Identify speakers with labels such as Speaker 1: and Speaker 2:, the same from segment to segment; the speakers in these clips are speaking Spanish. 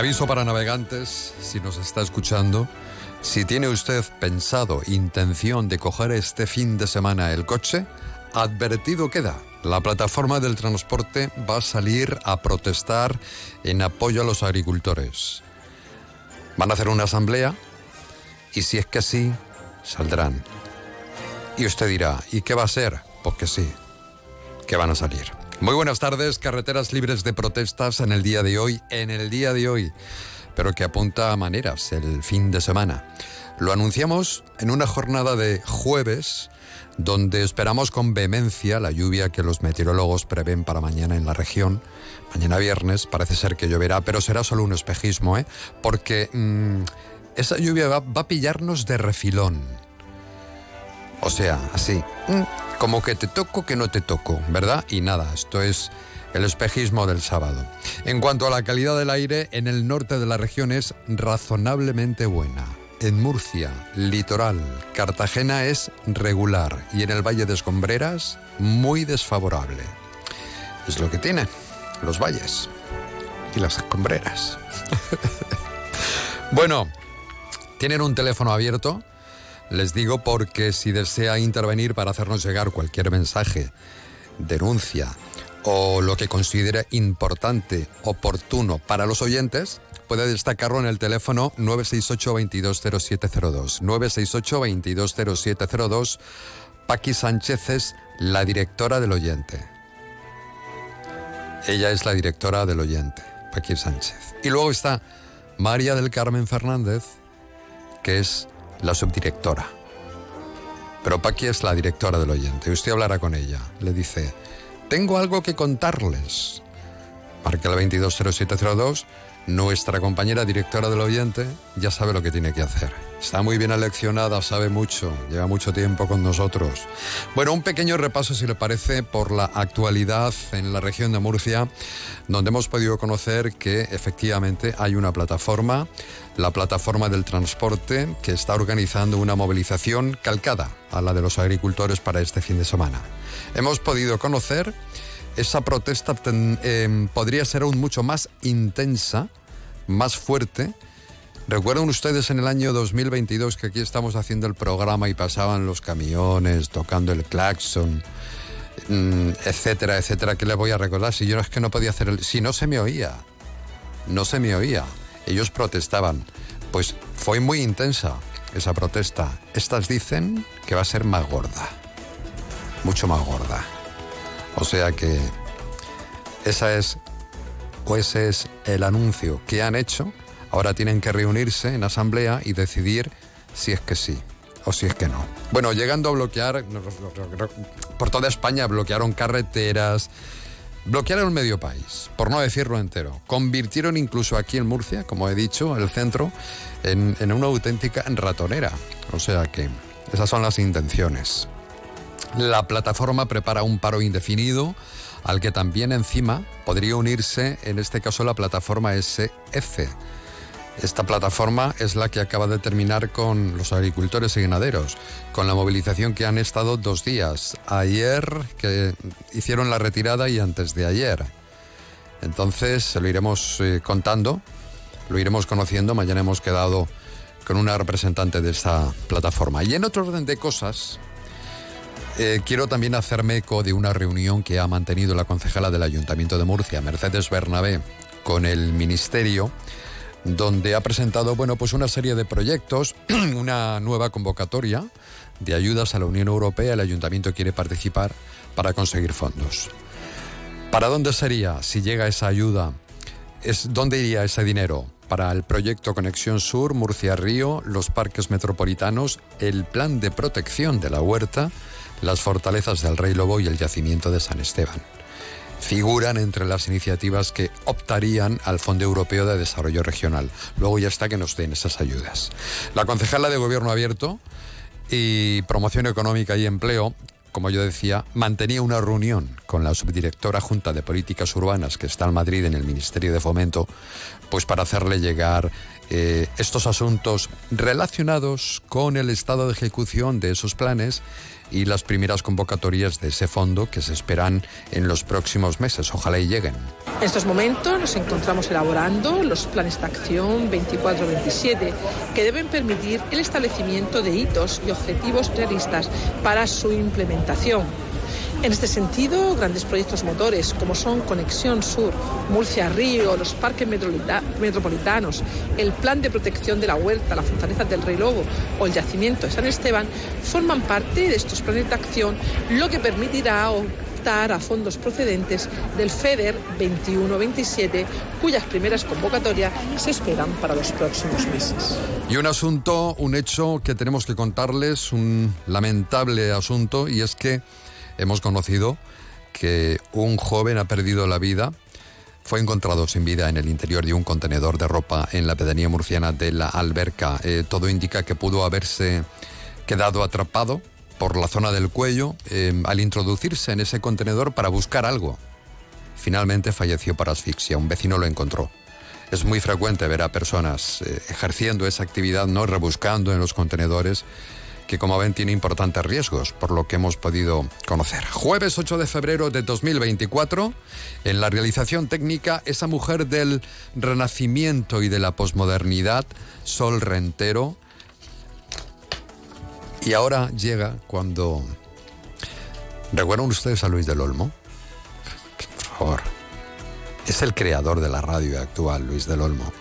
Speaker 1: Aviso para navegantes, si nos está escuchando, si tiene usted pensado intención de coger este fin de semana el coche, advertido queda. La plataforma del transporte va a salir a protestar en apoyo a los agricultores. Van a hacer una asamblea y si es que sí, saldrán. Y usted dirá, ¿y qué va a ser? Pues que sí, que van a salir. Muy buenas tardes, carreteras libres de protestas en el día de hoy, en el día de hoy, pero que apunta a maneras el fin de semana. Lo anunciamos en una jornada de jueves donde esperamos con vehemencia la lluvia que los meteorólogos prevén para mañana en la región. Mañana viernes parece ser que lloverá, pero será solo un espejismo, ¿eh? porque mm, esa lluvia va, va, a pillarnos de refilón. O sea, así. Mm, como que te toco, que no te toco, ¿verdad? Y nada, esto es el espejismo del sábado. En cuanto a la calidad del aire, en el norte de la región es razonablemente buena. En Murcia, litoral, Cartagena es regular y en el Valle de Escombreras muy desfavorable. Es lo que tiene los valles y las escombreras. bueno, tienen un teléfono abierto les digo porque si desea intervenir para hacernos llegar cualquier mensaje, denuncia o lo que considere importante, oportuno para los oyentes, puede destacarlo en el teléfono 968-220702. 968-220702. Paqui Sánchez es la directora del oyente. Ella es la directora del oyente, Paqui Sánchez. Y luego está María del Carmen Fernández, que es la subdirectora. Pero Paqui es la directora del oyente. Usted hablará con ella. Le dice, tengo algo que contarles. Marca el 220702. Nuestra compañera directora del oyente ya sabe lo que tiene que hacer. Está muy bien aleccionada, sabe mucho, lleva mucho tiempo con nosotros. Bueno, un pequeño repaso, si le parece, por la actualidad en la región de Murcia, donde hemos podido conocer que efectivamente hay una plataforma, la plataforma del transporte, que está organizando una movilización calcada a la de los agricultores para este fin de semana. Hemos podido conocer esa protesta eh, podría ser aún mucho más intensa, más fuerte. ¿Recuerdan ustedes en el año 2022 que aquí estamos haciendo el programa y pasaban los camiones tocando el claxon, mm, etcétera, etcétera? ¿Qué le voy a recordar? Si yo es que no podía. Si no se me oía, no se me oía. Ellos protestaban. Pues fue muy intensa esa protesta. Estas dicen que va a ser más gorda, mucho más gorda. O sea que esa es o ese es el anuncio que han hecho. Ahora tienen que reunirse en asamblea y decidir si es que sí o si es que no. Bueno, llegando a bloquear, por toda España bloquearon carreteras, bloquearon el medio país, por no decirlo entero. Convirtieron incluso aquí en Murcia, como he dicho, el centro, en, en una auténtica ratonera. O sea que esas son las intenciones. La plataforma prepara un paro indefinido al que también encima podría unirse, en este caso, la plataforma SF. Esta plataforma es la que acaba de terminar con los agricultores y ganaderos, con la movilización que han estado dos días. Ayer que hicieron la retirada y antes de ayer. Entonces se lo iremos eh, contando, lo iremos conociendo. Mañana hemos quedado con una representante de esta plataforma. Y en otro orden de cosas, eh, quiero también hacerme eco de una reunión que ha mantenido la concejala del Ayuntamiento de Murcia, Mercedes Bernabé, con el Ministerio donde ha presentado bueno, pues una serie de proyectos, una nueva convocatoria de ayudas a la Unión Europea. El ayuntamiento quiere participar para conseguir fondos. ¿Para dónde sería si llega esa ayuda? ¿Es, ¿Dónde iría ese dinero? Para el proyecto Conexión Sur, Murcia-Río, los parques metropolitanos, el plan de protección de la huerta, las fortalezas del Rey Lobo y el yacimiento de San Esteban figuran entre las iniciativas que optarían al Fondo Europeo de Desarrollo Regional. Luego ya está que nos den esas ayudas. La concejala de Gobierno Abierto y Promoción Económica y Empleo, como yo decía, mantenía una reunión con la subdirectora Junta de Políticas Urbanas que está en Madrid en el Ministerio de Fomento, pues para hacerle llegar eh, estos asuntos relacionados con el estado de ejecución de esos planes y las primeras convocatorias de ese fondo que se esperan en los próximos meses. Ojalá y lleguen.
Speaker 2: En estos momentos nos encontramos elaborando los planes de acción 24-27 que deben permitir el establecimiento de hitos y objetivos realistas para su implementación en este sentido, grandes proyectos motores como son Conexión Sur, Murcia-Río, los parques metropolitanos, el Plan de Protección de la Huerta, la Fortaleza del Rey Lobo o el Yacimiento de San Esteban forman parte de estos planes de acción, lo que permitirá optar a fondos procedentes del FEDER 21-27, cuyas primeras convocatorias se esperan para los próximos meses.
Speaker 1: Y un asunto, un hecho que tenemos que contarles, un lamentable asunto, y es que hemos conocido que un joven ha perdido la vida. Fue encontrado sin vida en el interior de un contenedor de ropa en la pedanía murciana de la Alberca. Eh, todo indica que pudo haberse quedado atrapado por la zona del cuello eh, al introducirse en ese contenedor para buscar algo. Finalmente falleció por asfixia. Un vecino lo encontró. Es muy frecuente ver a personas eh, ejerciendo esa actividad, no rebuscando en los contenedores que como ven tiene importantes riesgos, por lo que hemos podido conocer. Jueves 8 de febrero de 2024, en la realización técnica, esa mujer del renacimiento y de la posmodernidad, Sol Rentero, y ahora llega cuando... ¿Recuerdan ustedes a Luis del Olmo? Por favor. Es el creador de la radio actual, Luis del Olmo.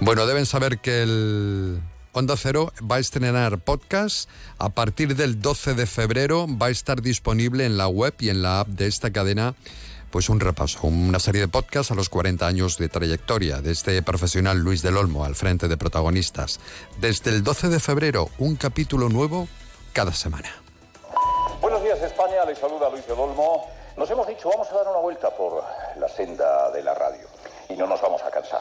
Speaker 1: Bueno, deben saber que el Onda Cero va a estrenar podcast. A partir del 12 de febrero va a estar disponible en la web y en la app de esta cadena pues un repaso, una serie de podcasts a los 40 años de trayectoria de este profesional Luis del Olmo al frente de protagonistas. Desde el 12 de febrero, un capítulo nuevo cada semana.
Speaker 3: Buenos días España, les saluda Luis del Olmo. Nos hemos dicho, vamos a dar una vuelta por la senda de la radio y no nos vamos a cansar.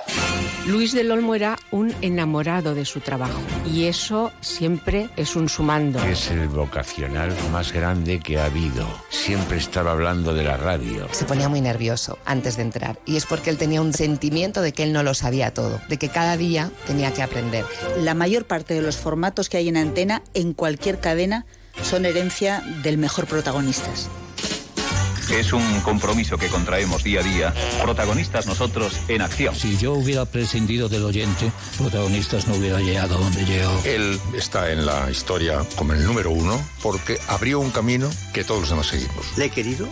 Speaker 4: Luis del Olmo era un enamorado de su trabajo y eso siempre es un sumando.
Speaker 5: Es el vocacional más grande que ha habido. Siempre estaba hablando de la radio.
Speaker 6: Se ponía muy nervioso antes de entrar y es porque él tenía un sentimiento de que él no lo sabía todo, de que cada día tenía que aprender.
Speaker 7: La mayor parte de los formatos que hay en antena, en cualquier cadena, son herencia del mejor protagonistas.
Speaker 8: Es un compromiso que contraemos día a día, protagonistas nosotros en acción.
Speaker 9: Si yo hubiera prescindido del oyente, protagonistas no hubiera llegado a donde llegó.
Speaker 10: Él está en la historia como el número uno porque abrió un camino que todos los demás seguimos.
Speaker 11: Le he querido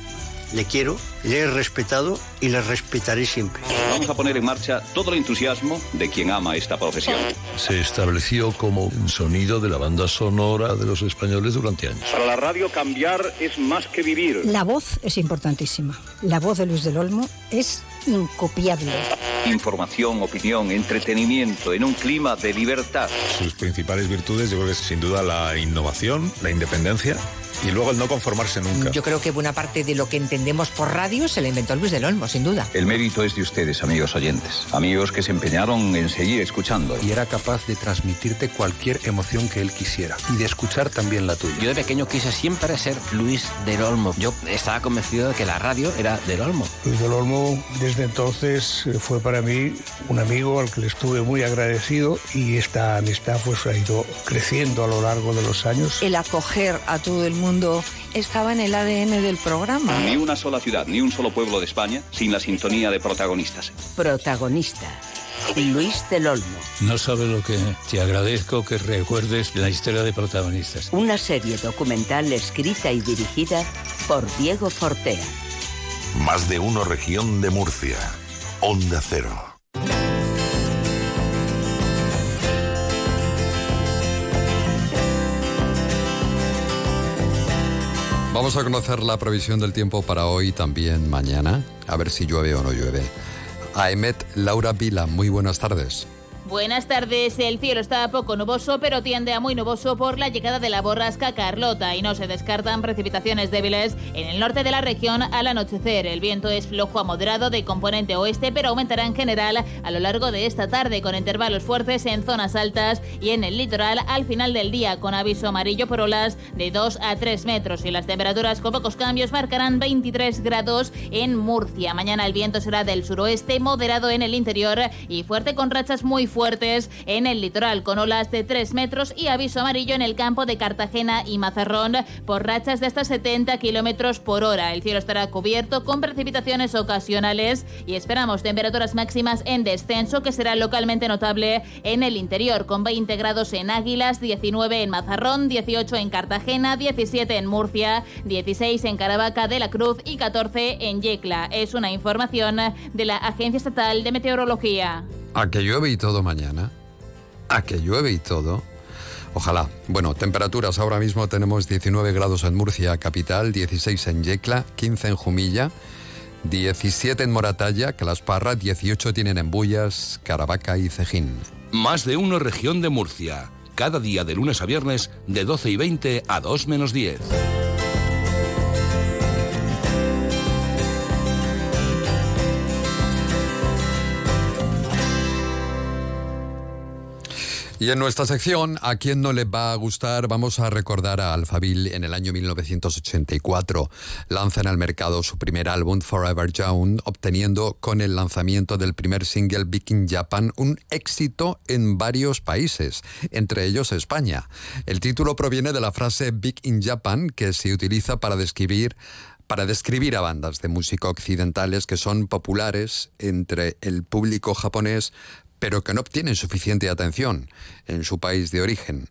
Speaker 11: le quiero, le he respetado y le respetaré siempre.
Speaker 8: Vamos a poner en marcha todo el entusiasmo de quien ama esta profesión.
Speaker 12: Se estableció como un sonido de la banda sonora de los españoles durante años.
Speaker 8: Para la radio cambiar es más que vivir.
Speaker 13: La voz es importantísima. La voz de Luis del Olmo es incopiable.
Speaker 8: Información, opinión, entretenimiento en un clima de libertad.
Speaker 10: Sus principales virtudes yo creo que es sin duda la innovación, la independencia y luego el no conformarse nunca.
Speaker 14: Yo creo que buena parte de lo que entendemos por radio se la inventó Luis del Olmo, sin duda.
Speaker 8: El mérito es de ustedes, amigos oyentes. Amigos que se empeñaron en seguir escuchando.
Speaker 15: Y era capaz de transmitirte cualquier emoción que él quisiera y de escuchar también la tuya.
Speaker 16: Yo de pequeño quise siempre ser Luis del Olmo. Yo estaba convencido de que la radio era del Olmo.
Speaker 17: Luis del Olmo desde entonces eh, fue para mí un amigo al que le estuve muy agradecido y esta amistad pues ha ido creciendo a lo largo de los años.
Speaker 18: El acoger a todo el mundo estaba en el ADN del programa.
Speaker 8: Ni una sola ciudad, ni un solo pueblo de España sin la sintonía de protagonistas.
Speaker 4: Protagonista. Luis del Olmo.
Speaker 9: No sabe lo que te agradezco que recuerdes la historia de protagonistas.
Speaker 4: Una serie documental escrita y dirigida por Diego Fortea.
Speaker 19: Más de uno región de Murcia. Onda Cero.
Speaker 1: Vamos a conocer la previsión del tiempo para hoy también mañana, a ver si llueve o no llueve. Aemet Laura Vila, muy buenas tardes.
Speaker 20: Buenas tardes. El cielo está poco nuboso, pero tiende a muy nuboso por la llegada de la borrasca Carlota y no se descartan precipitaciones débiles en el norte de la región al anochecer. El viento es flojo a moderado de componente oeste, pero aumentará en general a lo largo de esta tarde con intervalos fuertes en zonas altas y en el litoral al final del día con aviso amarillo por olas de 2 a 3 metros y las temperaturas con pocos cambios marcarán 23 grados en Murcia. Mañana el viento será del suroeste, moderado en el interior y fuerte con rachas muy fuertes en el litoral, con olas de 3 metros y aviso amarillo en el campo de Cartagena y Mazarrón por rachas de hasta 70 kilómetros por hora. El cielo estará cubierto con precipitaciones ocasionales y esperamos temperaturas máximas en descenso que será localmente notable en el interior, con 20 grados en Águilas, 19 en Mazarrón, 18 en Cartagena, 17 en Murcia, 16 en Caravaca de la Cruz y 14 en Yecla. Es una información de la Agencia Estatal de Meteorología.
Speaker 1: A que llueve y todo mañana. A que llueve y todo. Ojalá. Bueno, temperaturas. Ahora mismo tenemos 19 grados en Murcia, capital, 16 en Yecla, 15 en Jumilla, 17 en Moratalla, Calasparra, 18 tienen en Bullas, Caravaca y Cejín.
Speaker 21: Más de uno región de Murcia. Cada día de lunes a viernes de 12 y 20 a 2 menos 10.
Speaker 1: Y en nuestra sección, ¿a quién no le va a gustar? Vamos a recordar a Alphaville en el año 1984. Lanzan al mercado su primer álbum, Forever Young, obteniendo con el lanzamiento del primer single Big in Japan un éxito en varios países, entre ellos España. El título proviene de la frase Big in Japan, que se utiliza para describir para describir a bandas de música occidentales que son populares entre el público japonés, pero que no obtienen suficiente atención en su país de origen.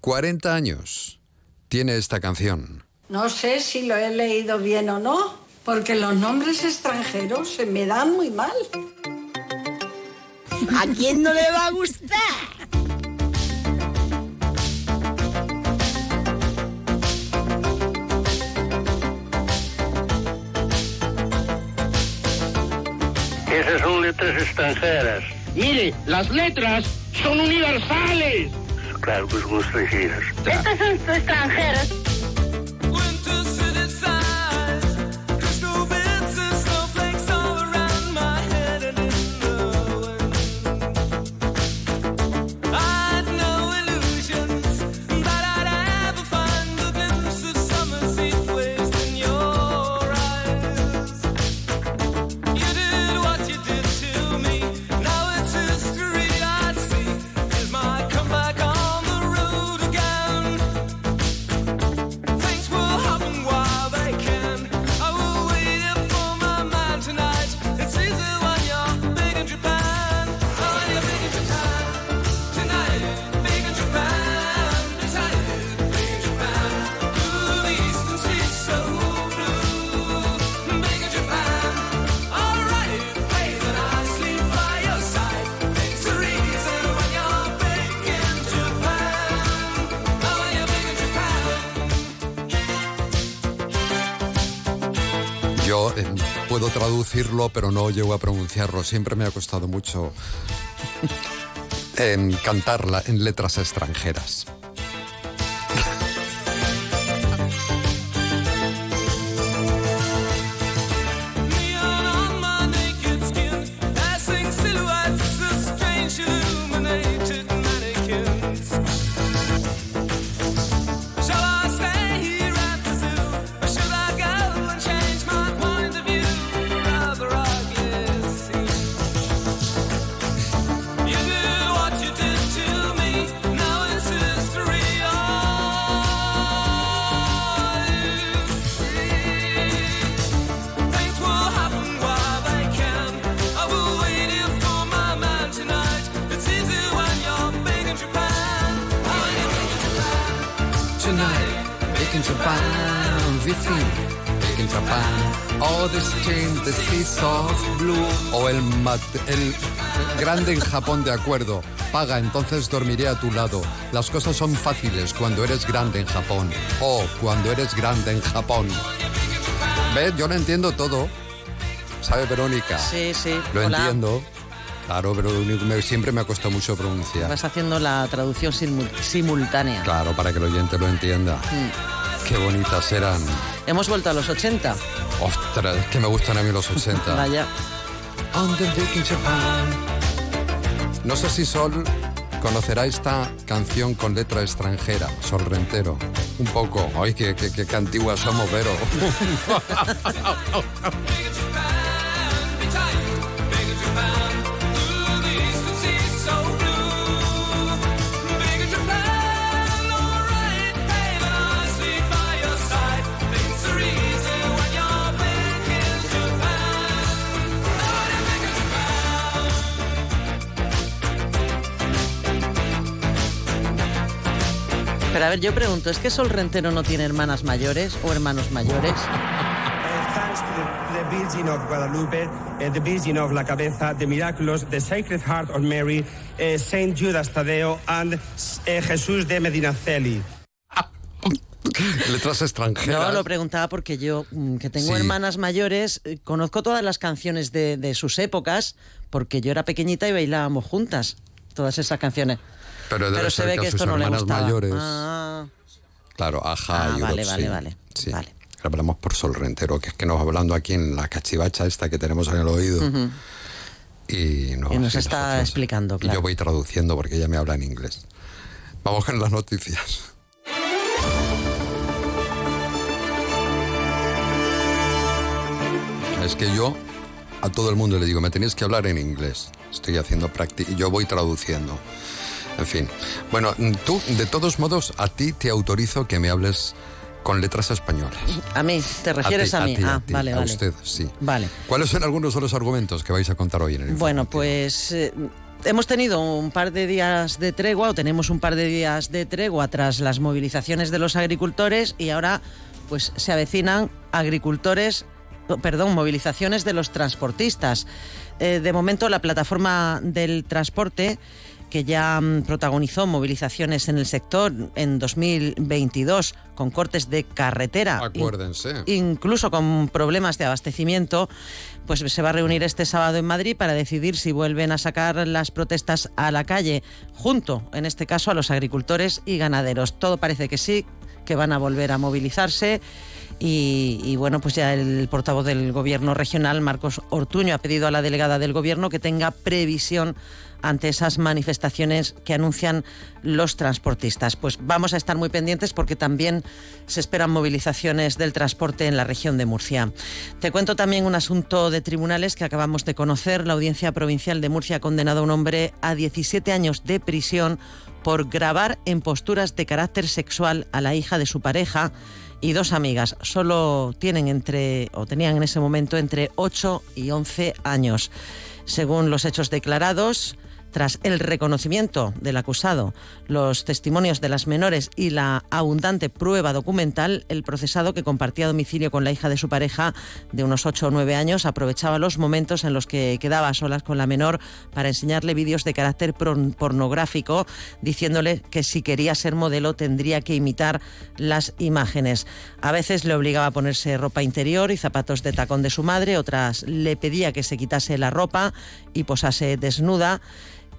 Speaker 1: 40 años tiene esta canción.
Speaker 22: No sé si lo he leído bien o no, porque los nombres extranjeros se me dan muy mal.
Speaker 23: ¿A quién no le va a gustar?
Speaker 24: Esas son letras extranjeras.
Speaker 25: Mire, las letras son universales.
Speaker 24: Claro que son extranjeras.
Speaker 23: Estas son extranjeras.
Speaker 1: Traducirlo, pero no llego a pronunciarlo. Siempre me ha costado mucho em, cantarla en letras extranjeras. Japón, de acuerdo. Paga, entonces dormiré a tu lado. Las cosas son fáciles cuando eres grande en Japón. O cuando eres grande en Japón. ¿Ves? Yo lo entiendo todo. ¿Sabe, Verónica?
Speaker 26: Sí, sí.
Speaker 1: Lo
Speaker 26: Hola.
Speaker 1: entiendo. Claro, pero me- siempre me ha costado mucho pronunciar.
Speaker 26: Vas haciendo la traducción simul- simultánea.
Speaker 1: Claro, para que el oyente lo entienda.
Speaker 26: Mm.
Speaker 1: Qué bonitas eran.
Speaker 26: Hemos vuelto a los 80.
Speaker 1: Ostras, es que me gustan a mí los 80.
Speaker 26: Vaya.
Speaker 1: On the. No sé si Sol conocerá esta canción con letra extranjera, Sol Rentero. Un poco. Ay, qué, qué, qué, qué antiguas somos, Vero.
Speaker 26: Pero a ver, yo pregunto, ¿es que Sol Rentero no tiene hermanas mayores o hermanos mayores?
Speaker 27: Thanks to the, Virgin of Guadalupe, eh, the Virgin of la Cabeza, the Miraculous, the Sacred Heart of Mary, eh, Saint Judas Tadeo, and eh, Jesús de Medinaceli.
Speaker 1: Letras extranjeras.
Speaker 26: No, lo preguntaba porque yo, mm, que tengo
Speaker 1: Sí.
Speaker 26: hermanas mayores, eh, conozco todas las canciones de, de sus épocas, porque yo era pequeñita y bailábamos juntas todas esas canciones.
Speaker 1: Pero debe
Speaker 26: se
Speaker 1: ser
Speaker 26: ve
Speaker 1: que
Speaker 26: que esto no le gustaba.
Speaker 1: mayores.
Speaker 26: Ah,
Speaker 1: Claro, ajá.
Speaker 26: Ah,
Speaker 1: y
Speaker 26: vale,
Speaker 1: otros,
Speaker 26: vale,
Speaker 1: sí.
Speaker 26: vale,
Speaker 1: Sí. Hablamos por Sol Rentero, que es que nos va hablando aquí en la cachivacha esta que tenemos en el oído.
Speaker 26: ujú.
Speaker 1: Y, no,
Speaker 26: Y nos
Speaker 1: y
Speaker 26: está explicando,
Speaker 1: Y
Speaker 26: claro.
Speaker 1: yo voy traduciendo porque ella me habla en inglés. Vamos con las noticias. Es que yo a todo el mundo le digo, me tenéis que hablar en inglés. Estoy haciendo práctica y yo voy traduciendo. En fin. Bueno, tú, de todos modos, a ti te autorizo que me hables con letras españolas.
Speaker 26: a mí, ¿te refieres
Speaker 1: ti,
Speaker 26: a, mí?
Speaker 1: ti,
Speaker 26: ah,
Speaker 1: ti,
Speaker 26: vale,
Speaker 1: a usted, sí.
Speaker 26: Vale.
Speaker 1: ¿Cuáles son algunos de los argumentos que vais a contar hoy en el
Speaker 26: Bueno, pues eh, hemos tenido un par de días de tregua, o tenemos un par de días de tregua tras las movilizaciones de los agricultores y ahora pues se avecinan agricultores, perdón, movilizaciones de los transportistas. Eh, de momento la plataforma del transporte que ya mm, protagonizó movilizaciones en el sector en 2022 con cortes de carretera.
Speaker 1: Acuérdense.
Speaker 26: incluso con problemas de abastecimiento, pues se va a reunir este sábado en Madrid para decidir si vuelven a sacar las protestas a la calle, junto, en este caso, a los agricultores y ganaderos. Todo parece que sí, que van a volver a movilizarse. Y, y, bueno, pues ya el portavoz del gobierno regional, Marcos Ortuño, ha pedido a la delegada del gobierno que tenga previsión ante esas manifestaciones que anuncian los transportistas. Pues vamos a estar muy pendientes porque también se esperan movilizaciones del transporte en la región de Murcia. Te cuento también un asunto de tribunales que acabamos de conocer. La Audiencia Provincial de Murcia ha condenado a un hombre a 17 años de prisión por grabar en posturas de carácter sexual a la hija de su pareja y dos amigas. Solo tienen entre, o tenían en ese momento entre 8 y 11 años. Según los hechos declarados, tras el reconocimiento del acusado, los testimonios de las menores y la abundante prueba documental, el procesado que compartía domicilio con la hija de su pareja de unos 8 o 9 años aprovechaba los momentos en los que quedaba a solas con la menor para enseñarle vídeos de carácter pornográfico, diciéndole que si quería ser modelo tendría que imitar las imágenes. A veces le obligaba a ponerse ropa interior y zapatos de tacón de su madre, otras le pedía que se quitase la ropa y posase desnuda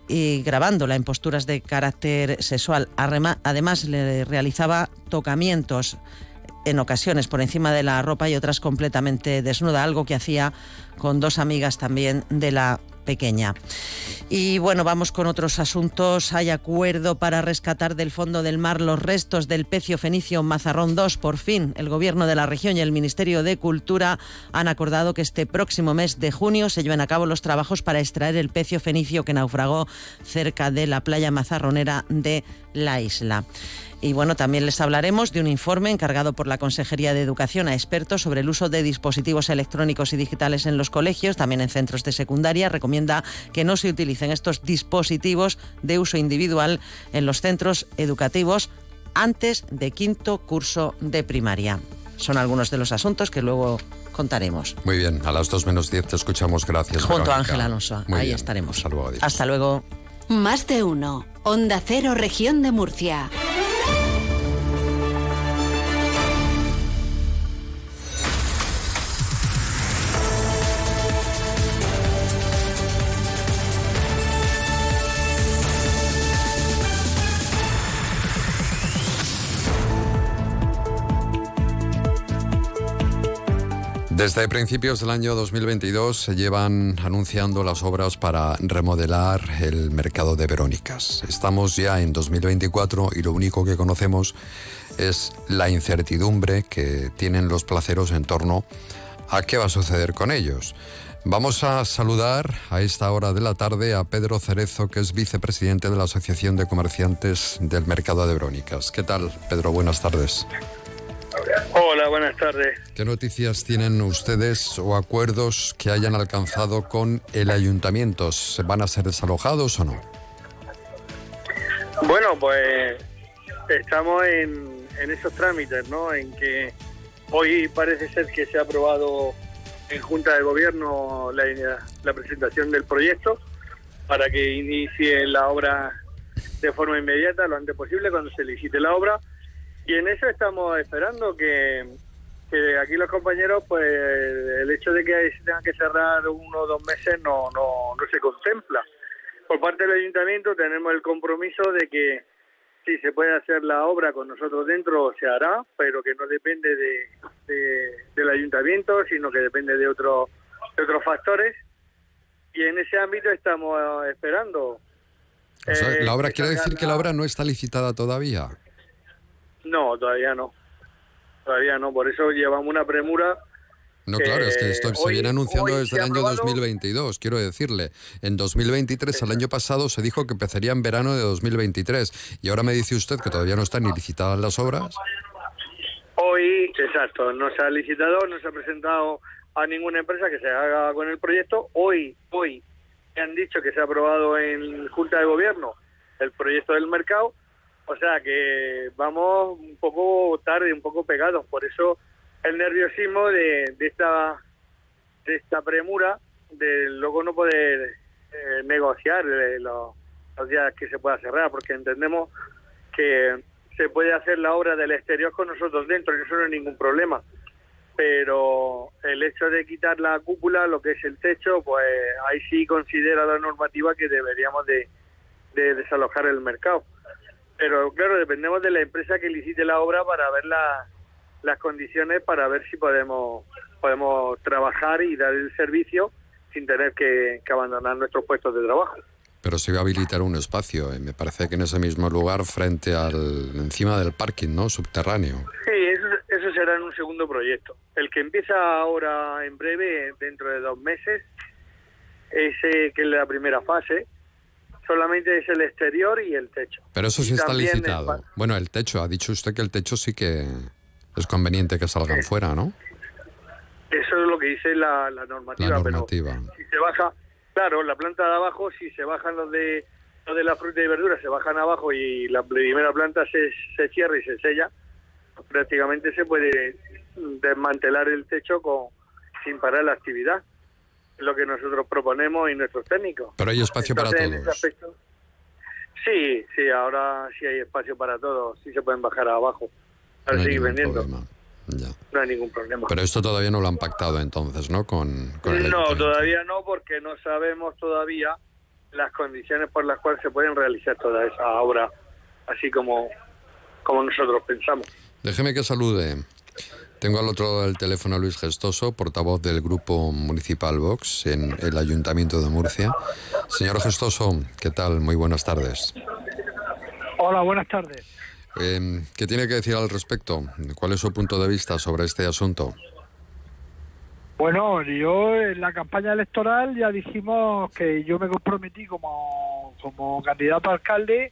Speaker 26: y grabándola en posturas de carácter sexual. Además, le realizaba tocamientos en ocasiones por encima de la ropa y otras completamente desnuda, algo que hacía con dos amigas también de la pequeña. Y bueno, vamos con otros asuntos. Hay acuerdo para rescatar del fondo del mar los restos del pecio fenicio Mazarrón 2. Por fin, el Gobierno de la región y el Ministerio de Cultura han acordado que este próximo mes de junio se lleven a cabo los trabajos para extraer el pecio fenicio que naufragó cerca de la playa mazarronera de la isla. Y bueno, también les hablaremos de un informe encargado por la Consejería de Educación a expertos sobre el uso de dispositivos electrónicos y digitales en los colegios, también en centros de secundaria. Recomienda que no se utilicen estos dispositivos de uso individual en los centros educativos antes de quinto curso de primaria. Son algunos de los asuntos que luego contaremos.
Speaker 1: Muy bien, a las 2 menos 10 te escuchamos, gracias.
Speaker 26: Junto a
Speaker 1: Verónica.
Speaker 26: Ángel Alonso,
Speaker 1: Muy
Speaker 26: ahí
Speaker 1: bien,
Speaker 26: estaremos.
Speaker 1: Hasta luego, adiós.
Speaker 26: Hasta luego.
Speaker 28: Más de uno. Onda Cero, región de Murcia.
Speaker 1: Desde principios del año 2022 se llevan anunciando las obras para remodelar el mercado de Verónicas. Estamos ya en 2024 y lo único que conocemos es la incertidumbre que tienen los placeros en torno a qué va a suceder con ellos. Vamos a saludar a esta hora de la tarde a Pedro Cerezo, que es vicepresidente de la Asociación de Comerciantes del Mercado de Verónicas. ¿Qué tal, Pedro? Buenas tardes.
Speaker 24: Hola, buenas tardes.
Speaker 1: ¿Qué noticias tienen ustedes o acuerdos que hayan alcanzado con el ayuntamiento? ¿Se ¿Van a ser desalojados o no?
Speaker 24: Bueno, pues estamos en, en esos trámites, ¿no? En que hoy parece ser que se ha aprobado en Junta de Gobierno la, la presentación del proyecto para que inicie la obra de forma inmediata, lo antes posible, cuando se licite la obra. Y en eso estamos esperando que, que aquí los compañeros, pues el hecho de que se tengan que cerrar uno o dos meses no, no, no se contempla. Por parte del ayuntamiento tenemos el compromiso de que si se puede hacer la obra con nosotros dentro, se hará, pero que no depende de, de- del ayuntamiento, sino que depende de, otro, de otros factores. Y en ese ámbito estamos esperando.
Speaker 1: O sea,
Speaker 24: eh,
Speaker 1: la obra quiere decir que la obra no está licitada todavía.
Speaker 24: No, todavía no. Todavía no, por eso llevamos una premura.
Speaker 1: No, claro, es que esto se viene anunciando desde el año
Speaker 24: aprobado-
Speaker 1: 2022, quiero decirle. En 2023, el año pasado, se dijo que empezaría en verano de 2023. Y ahora me dice usted que todavía no están ni licitadas las obras.
Speaker 24: Hoy, exacto, no se ha licitado, no se ha presentado a ninguna empresa que se haga con el proyecto. Hoy, hoy, me han dicho que se ha aprobado en Junta de Gobierno el proyecto del mercado. O sea que vamos un poco tarde, un poco pegados. Por eso el nerviosismo de, de esta de esta premura de luego no poder eh, negociar eh, los, los días que se pueda cerrar, porque entendemos que se puede hacer la obra del exterior con nosotros dentro, que eso no es ningún problema. Pero el hecho de quitar la cúpula, lo que es el techo, pues ahí sí considera la normativa que deberíamos de, de desalojar el mercado. Pero claro, dependemos de la empresa que licite la obra para ver la- las condiciones, para ver si podemos podemos trabajar y dar el servicio sin tener que, que abandonar nuestros puestos de trabajo.
Speaker 1: Pero se va a habilitar un espacio, y me parece que en ese mismo lugar, frente al. encima del parking, ¿no? Subterráneo.
Speaker 24: Sí, eso, eso será en un segundo proyecto. El que empieza ahora en breve, dentro de dos meses, ese que es la primera fase, solamente es el exterior y el techo.
Speaker 1: Pero eso sí
Speaker 24: Y
Speaker 1: está
Speaker 24: el
Speaker 1: licitado. Bueno, el techo, ha dicho usted que el techo sí que es conveniente que salgan fuera, ¿no?
Speaker 24: Eso es lo que dice la, la normativa.
Speaker 1: La
Speaker 24: pero
Speaker 1: normativa.
Speaker 24: si se baja, claro, la planta de abajo, si se bajan los de los de la fruta y verdura, se bajan abajo y la primera planta se, se cierra y se sella, prácticamente se puede desmantelar el techo con sin parar la actividad. Lo que nosotros proponemos y nuestros técnicos.
Speaker 1: Pero hay espacio para
Speaker 24: Entonces,
Speaker 1: todos.
Speaker 24: aspecto, sí, sí, ahora sí hay espacio para todos, sí se pueden bajar abajo
Speaker 1: No hay
Speaker 24: seguir vendiendo.
Speaker 1: problema. Ya.
Speaker 24: No hay ningún problema.
Speaker 1: Pero esto todavía no lo han pactado entonces, ¿no? Con, con el
Speaker 24: No, todavía no, porque no sabemos todavía las condiciones por las cuales se pueden realizar toda esa obra, así como, como nosotros pensamos.
Speaker 1: Déjeme que salude. Tengo al otro lado del teléfono a Luis Gestoso, portavoz del Grupo Municipal Vox en el Ayuntamiento de Murcia. Señor Gestoso, ¿qué tal? Muy buenas tardes.
Speaker 29: Hola, buenas tardes.
Speaker 1: Eh, ¿Qué tiene que decir al respecto? ¿Cuál es su punto de vista sobre este asunto?
Speaker 29: Bueno, yo en la campaña electoral ya dijimos que yo me comprometí como, como candidato a alcalde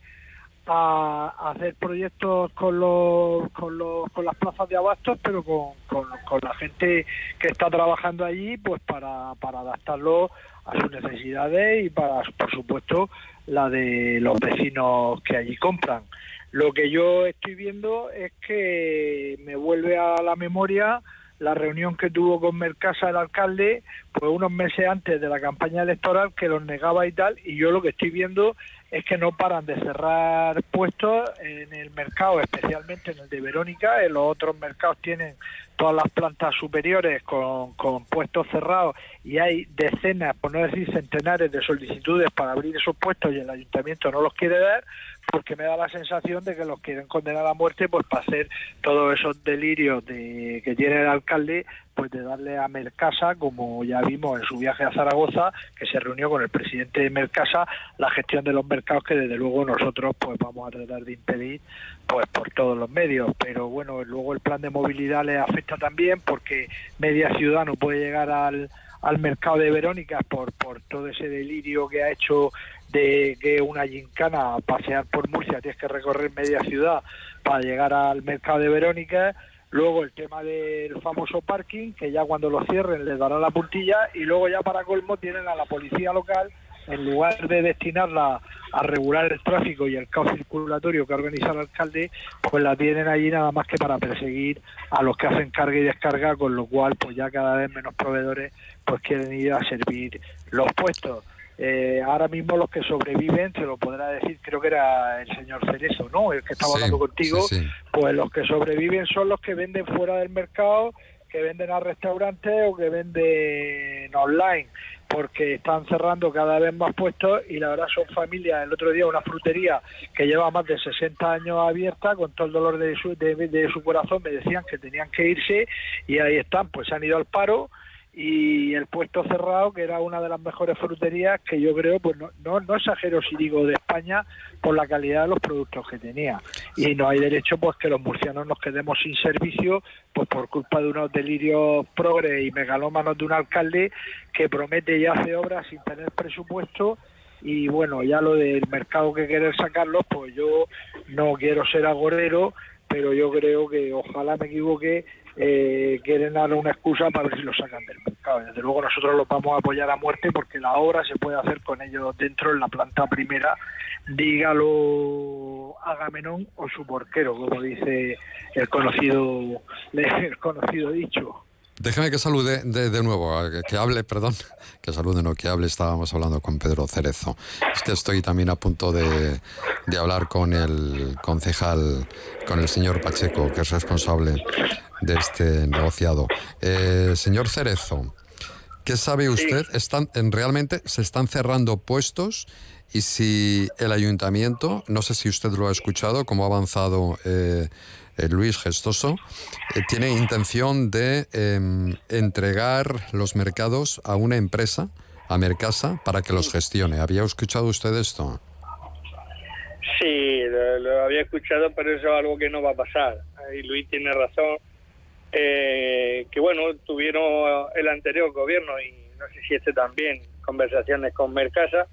Speaker 29: a, hacer proyectos con, los, con, los, con las plazas de abastos, pero con, con, con la gente que está trabajando allí, pues para, para adaptarlo a sus necesidades y para, por supuesto, la de los vecinos que allí compran. Lo que yo estoy viendo es que me vuelve a la memoria la reunión que tuvo con Mercasa el alcalde, pues unos meses antes de la campaña electoral que los negaba y tal, y yo lo que estoy viendo es que no paran de cerrar puestos en el mercado, especialmente en el de Verónica, en los otros mercados tienen todas las plantas superiores con, puestos cerrados y hay decenas, por no decir centenares de solicitudes para abrir esos puestos y el ayuntamiento no los quiere dar, porque me da la sensación de que los quieren condenar a muerte pues para hacer todos esos delirios de que tiene el alcalde pues de darle a Mercasa como ya vimos en su viaje a Zaragoza que se reunió con el presidente de Mercasa la gestión de los mercados que desde luego nosotros pues vamos a tratar de impedir pues por todos los medios. Pero bueno luego el plan de movilidad le afecta también porque media ciudad no puede llegar al al mercado de Verónica por, por todo ese delirio que ha hecho de que una gincana pasear por Murcia tienes que recorrer media ciudad para llegar al mercado de Verónica. Luego el tema del famoso parking que ya cuando lo cierren les dará la puntilla y luego ya para colmo tienen a la policía local en lugar de destinarla a regular el tráfico y el caos circulatorio que organiza el alcalde, pues la tienen allí nada más que para perseguir a los que hacen carga y descarga, con lo cual pues ya cada vez menos proveedores pues quieren ir a servir los puestos. Eh, ahora mismo los que sobreviven, se lo podrá decir, creo que era el señor Cerezo, ¿no? El que estaba hablando contigo, pues los que sobreviven son los que venden fuera del mercado, que venden a restaurantes o que venden online, porque están cerrando cada vez más puestos y la verdad son familias. El otro día una frutería que lleva más de 60 años abierta, con todo el dolor de su, de, de su corazón, me decían que tenían que irse y ahí están, pues se han ido al paro y el puesto cerrado, que era una de las mejores fruterías que yo creo, pues no, no, no, exagero si digo de España, por la calidad de los productos que tenía. Y no hay derecho pues que los murcianos nos quedemos sin servicio, pues por culpa de unos delirios progres y megalómanos de un alcalde que promete y hace obras sin tener presupuesto y bueno, ya lo del mercado que querer sacarlos, pues yo no quiero ser agorero, pero yo creo que ojalá me equivoque eh, quieren dar una excusa para ver si lo sacan del mercado. Desde luego nosotros los vamos a apoyar a muerte porque la obra se puede hacer con ellos dentro en la planta primera, dígalo Agamenón o su porquero, como dice el conocido, el conocido dicho.
Speaker 1: Déjame que salude de, nuevo, que, hable, perdón, que salude, no, que hable, estábamos hablando con Pedro Cerezo. Es que estoy también a punto de, de hablar con el concejal, con el señor Pacheco, que es responsable de este negociado. Eh, señor Cerezo, ¿qué sabe usted? Están, en, realmente se están cerrando puestos y si el ayuntamiento, no sé si usted lo ha escuchado, cómo ha avanzado eh, Luis Gestoso, eh, tiene intención de em, entregar los mercados a una empresa, a Mercasa, para que los gestione. ¿Había escuchado usted esto?
Speaker 24: Sí, lo, había escuchado, pero eso es algo que no va a pasar. Y Luis tiene razón eh, que bueno, tuvieron el anterior gobierno y no sé si este también, conversaciones con Mercasa,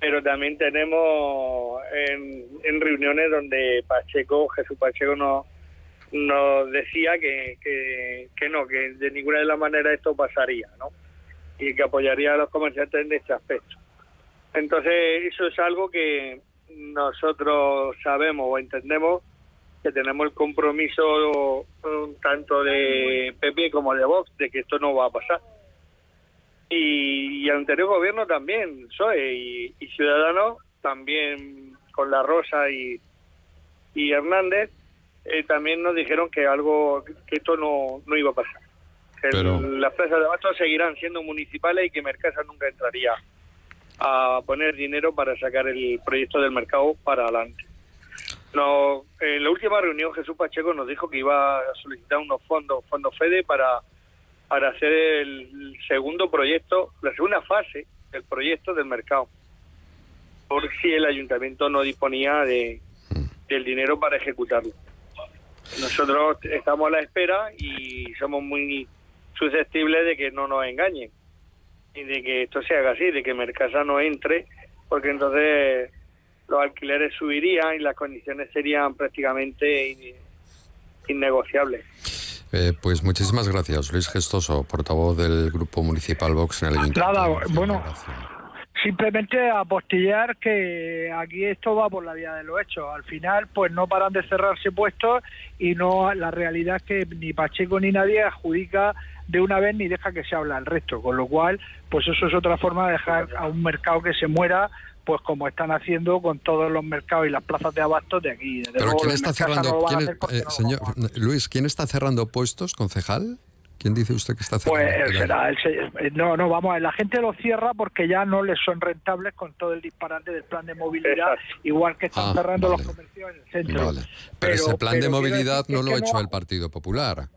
Speaker 24: pero también tenemos en, reuniones donde Pacheco, Jesús Pacheco nos, nos decía que, que, no, que de ninguna de las maneras esto pasaría, ¿no? Y que apoyaría a los comerciantes en este aspecto. Entonces, eso es algo que nosotros sabemos o entendemos que tenemos el compromiso tanto de PP como de Vox de que esto no va a pasar. Y, el anterior gobierno también, PSOE y, y Ciudadanos, también con La Rosa y, y Hernández, eh, también nos dijeron que algo que esto no, no iba a pasar. Que las plazas de abasto seguirán siendo municipales y que Mercasa nunca entraría a poner dinero para sacar el proyecto del mercado para adelante. No, en la última reunión Jesús Pacheco nos dijo que iba a solicitar unos fondos, fondos FEDE para, para hacer el segundo proyecto, la segunda fase del proyecto del mercado, por si el ayuntamiento no disponía de, del dinero para ejecutarlo. Nosotros estamos a la espera y somos muy susceptibles de que no nos engañen y de que esto se haga así, de que Mercasa no entre, porque entonces los alquileres subirían y las condiciones serían prácticamente innegociables.
Speaker 1: Eh, pues muchísimas gracias, Luis Gestoso, portavoz del Grupo Municipal Vox en el Ayuntamiento.
Speaker 29: Nada, bueno, simplemente apostillar que aquí esto va por la vía de los hechos. Al final, pues no paran de cerrarse puestos y no la realidad es que ni Pacheco ni nadie adjudica de una vez ni deja que se habla el resto, con lo cual, pues eso es otra forma de dejar a un mercado que se muera pues como están haciendo con todos los mercados y las plazas de abastos de aquí. Desde
Speaker 1: Pero ¿quién está cerrando?
Speaker 29: no
Speaker 1: quién es- eh,
Speaker 29: no
Speaker 1: señor Luis, ¿quién está cerrando puestos, concejal? ¿Quién dice usted que está cerrando?
Speaker 29: Pues será el eh, no, no, vamos, a ver, la gente lo cierra porque ya no les son rentables con todo el disparate del plan de movilidad, igual que están
Speaker 1: Ah,
Speaker 29: cerrando
Speaker 1: vale.
Speaker 29: los comercios en el centro.
Speaker 1: Vale. Pero, ese plan de
Speaker 29: pero
Speaker 1: movilidad no lo ha hecho el Partido Popular.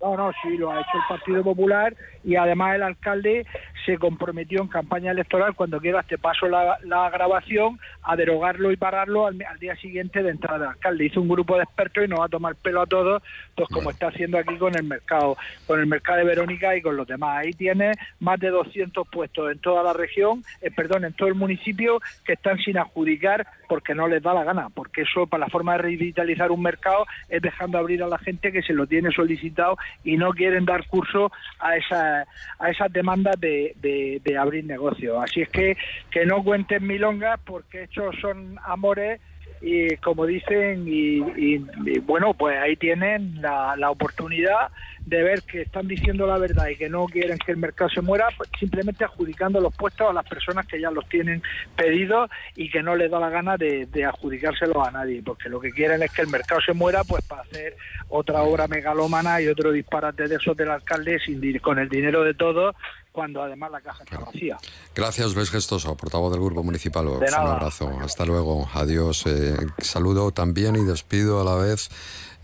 Speaker 29: No, no, sí, lo ha hecho el Partido Popular y además el alcalde se comprometió en campaña electoral, cuando quieras te paso la, la grabación, a derogarlo y pararlo al, al día siguiente de entrada del alcalde. Hizo un grupo de expertos y nos va a tomar pelo a todos, pues como está haciendo aquí con el mercado, con el mercado de Verónica y con los demás. Ahí tiene más de 200 puestos en toda la región, eh, perdón, en todo el municipio que están sin adjudicar porque no les da la gana, porque eso para la forma de revitalizar un mercado es dejando abrir a la gente que se lo tiene solicitado y no quieren dar curso a esa, a esas demandas de, de- abrir negocios. Así es que que no cuenten milongas porque estos son amores y como dicen y, y- bueno pues ahí tienen la, la oportunidad de ver que están diciendo la verdad y que no quieren que el mercado se muera pues, simplemente adjudicando los puestos a las personas que ya los tienen pedidos y que no les da la gana de, adjudicárselos a nadie porque lo que quieren es que el mercado se muera pues para hacer otra obra megalómana y otro disparate de esos del alcalde sin con el dinero de todos cuando además la caja está vacía
Speaker 1: Gracias, Luis Gestoso, portavoz del Grupo Municipal Un abrazo. Hasta luego. Adiós. Eh, saludo también y despido a la vez,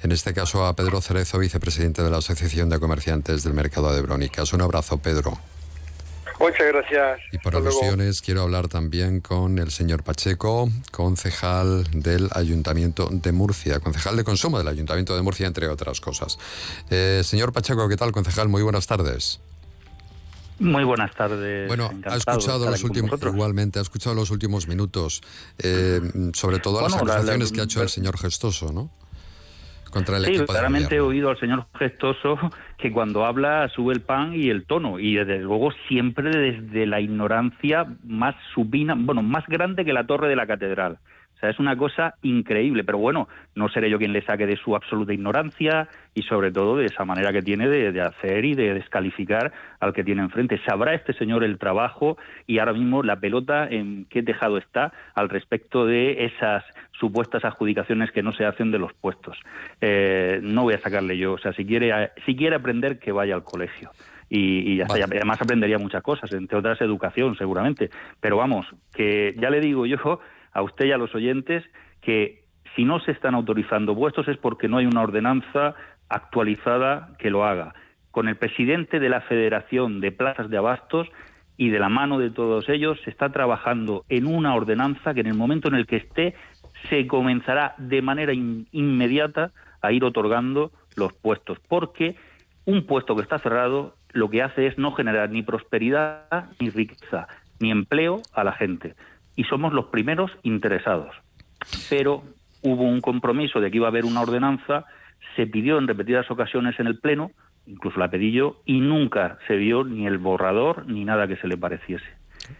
Speaker 1: en este caso, a Pedro Cerezo, vicepresidente de la Asociación de Comerciantes del Mercado de Brónicas. Un abrazo, Pedro.
Speaker 24: Muchas gracias.
Speaker 1: Y por
Speaker 24: Hasta luego.
Speaker 1: alusiones, quiero hablar también con el señor Pacheco, concejal del Ayuntamiento de Murcia, concejal de consumo del Ayuntamiento de Murcia, entre otras cosas. Eh, señor Pacheco, ¿qué tal, concejal? Muy buenas tardes.
Speaker 30: Muy buenas tardes.
Speaker 1: Bueno, ha
Speaker 30: encantado
Speaker 1: escuchado los últimos, igualmente, ha escuchado los últimos minutos, eh, sobre todo las
Speaker 30: Bueno, la- la-
Speaker 1: acusaciones que ha hecho el señor Gestoso, ¿no? Contra el
Speaker 30: Sí,
Speaker 1: equipo
Speaker 30: claramente he oído al señor gestoso que cuando habla sube el pan y el tono y desde luego siempre desde la ignorancia más supina, bueno, más grande que la torre de la catedral. O sea, es una cosa increíble, pero bueno, no seré yo quien le saque de su absoluta ignorancia y sobre todo de esa manera que tiene de, de hacer y de descalificar al que tiene enfrente. Sabrá este señor el trabajo y ahora mismo la pelota en qué tejado está al respecto de esas supuestas adjudicaciones que no se hacen de los puestos. Eh, no voy a sacarle yo, o sea, si quiere, si quiere aprender, que vaya al colegio. Y. Y además aprendería muchas cosas, entre otras educación seguramente. Pero vamos, que ya le digo yo a usted y a los oyentes que si no se están autorizando puestos es porque no hay una ordenanza actualizada que lo haga. Con el presidente de la Federación de Plazas de Abastos y de la mano de todos ellos se está trabajando en una ordenanza que en el momento en el que esté se comenzará de manera in- inmediata a ir otorgando los puestos, porque un puesto que está cerrado lo que hace es no generar ni prosperidad, ni riqueza, ni empleo a la gente. Y somos los primeros interesados. Pero hubo un compromiso de que iba a haber una ordenanza, se pidió en repetidas ocasiones en el Pleno, incluso la pedí yo, y nunca se vio ni el borrador ni nada que se le pareciese.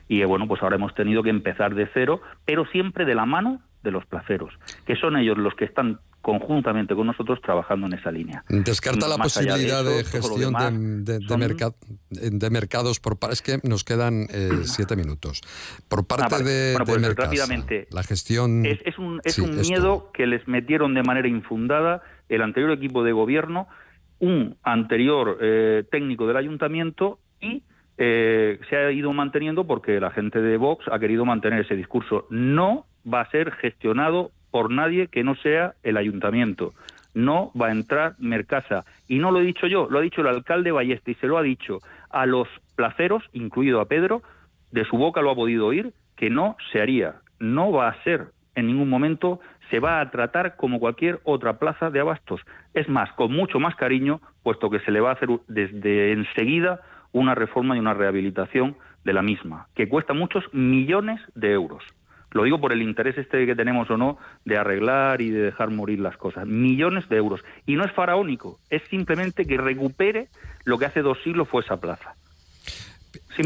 Speaker 30: Y bueno, pues ahora hemos tenido que empezar de cero, pero siempre de la mano de los placeros, que son ellos los que están conjuntamente con nosotros trabajando en esa línea.
Speaker 1: Descarta la
Speaker 30: Más
Speaker 1: posibilidad de,
Speaker 30: eso,
Speaker 1: gestión de,
Speaker 30: demás
Speaker 1: de- de
Speaker 30: son-
Speaker 1: merca- de mercados por parte. Es que nos quedan eh, siete minutos. Por parte
Speaker 30: Ah, vale.
Speaker 1: de,
Speaker 30: Bueno, pues
Speaker 1: Mercasa,
Speaker 30: rápidamente.
Speaker 1: la gestión.
Speaker 30: Es, es un, es
Speaker 1: Sí,
Speaker 30: un miedo que les metieron de manera infundada el anterior equipo de gobierno, un anterior eh, técnico del ayuntamiento y eh, se ha ido manteniendo porque la gente de Vox ha querido mantener ese discurso. No va a ser gestionado por nadie que no sea el ayuntamiento. No va a entrar Mercasa. Y no lo he dicho yo, lo ha dicho el alcalde Ballesta y se lo ha dicho a los placeros, incluido a Pedro, de su boca lo ha podido oír, que no se haría. No va a ser en ningún momento, se va a tratar como cualquier otra plaza de abastos. Es más, con mucho más cariño, puesto que se le va a hacer desde enseguida una reforma y una rehabilitación de la misma, que cuesta muchos millones de euros. Lo digo por el interés este que tenemos o no de arreglar y de dejar morir las cosas. Millones de euros. Y no es faraónico, es simplemente que recupere lo que hace dos siglos fue esa plaza.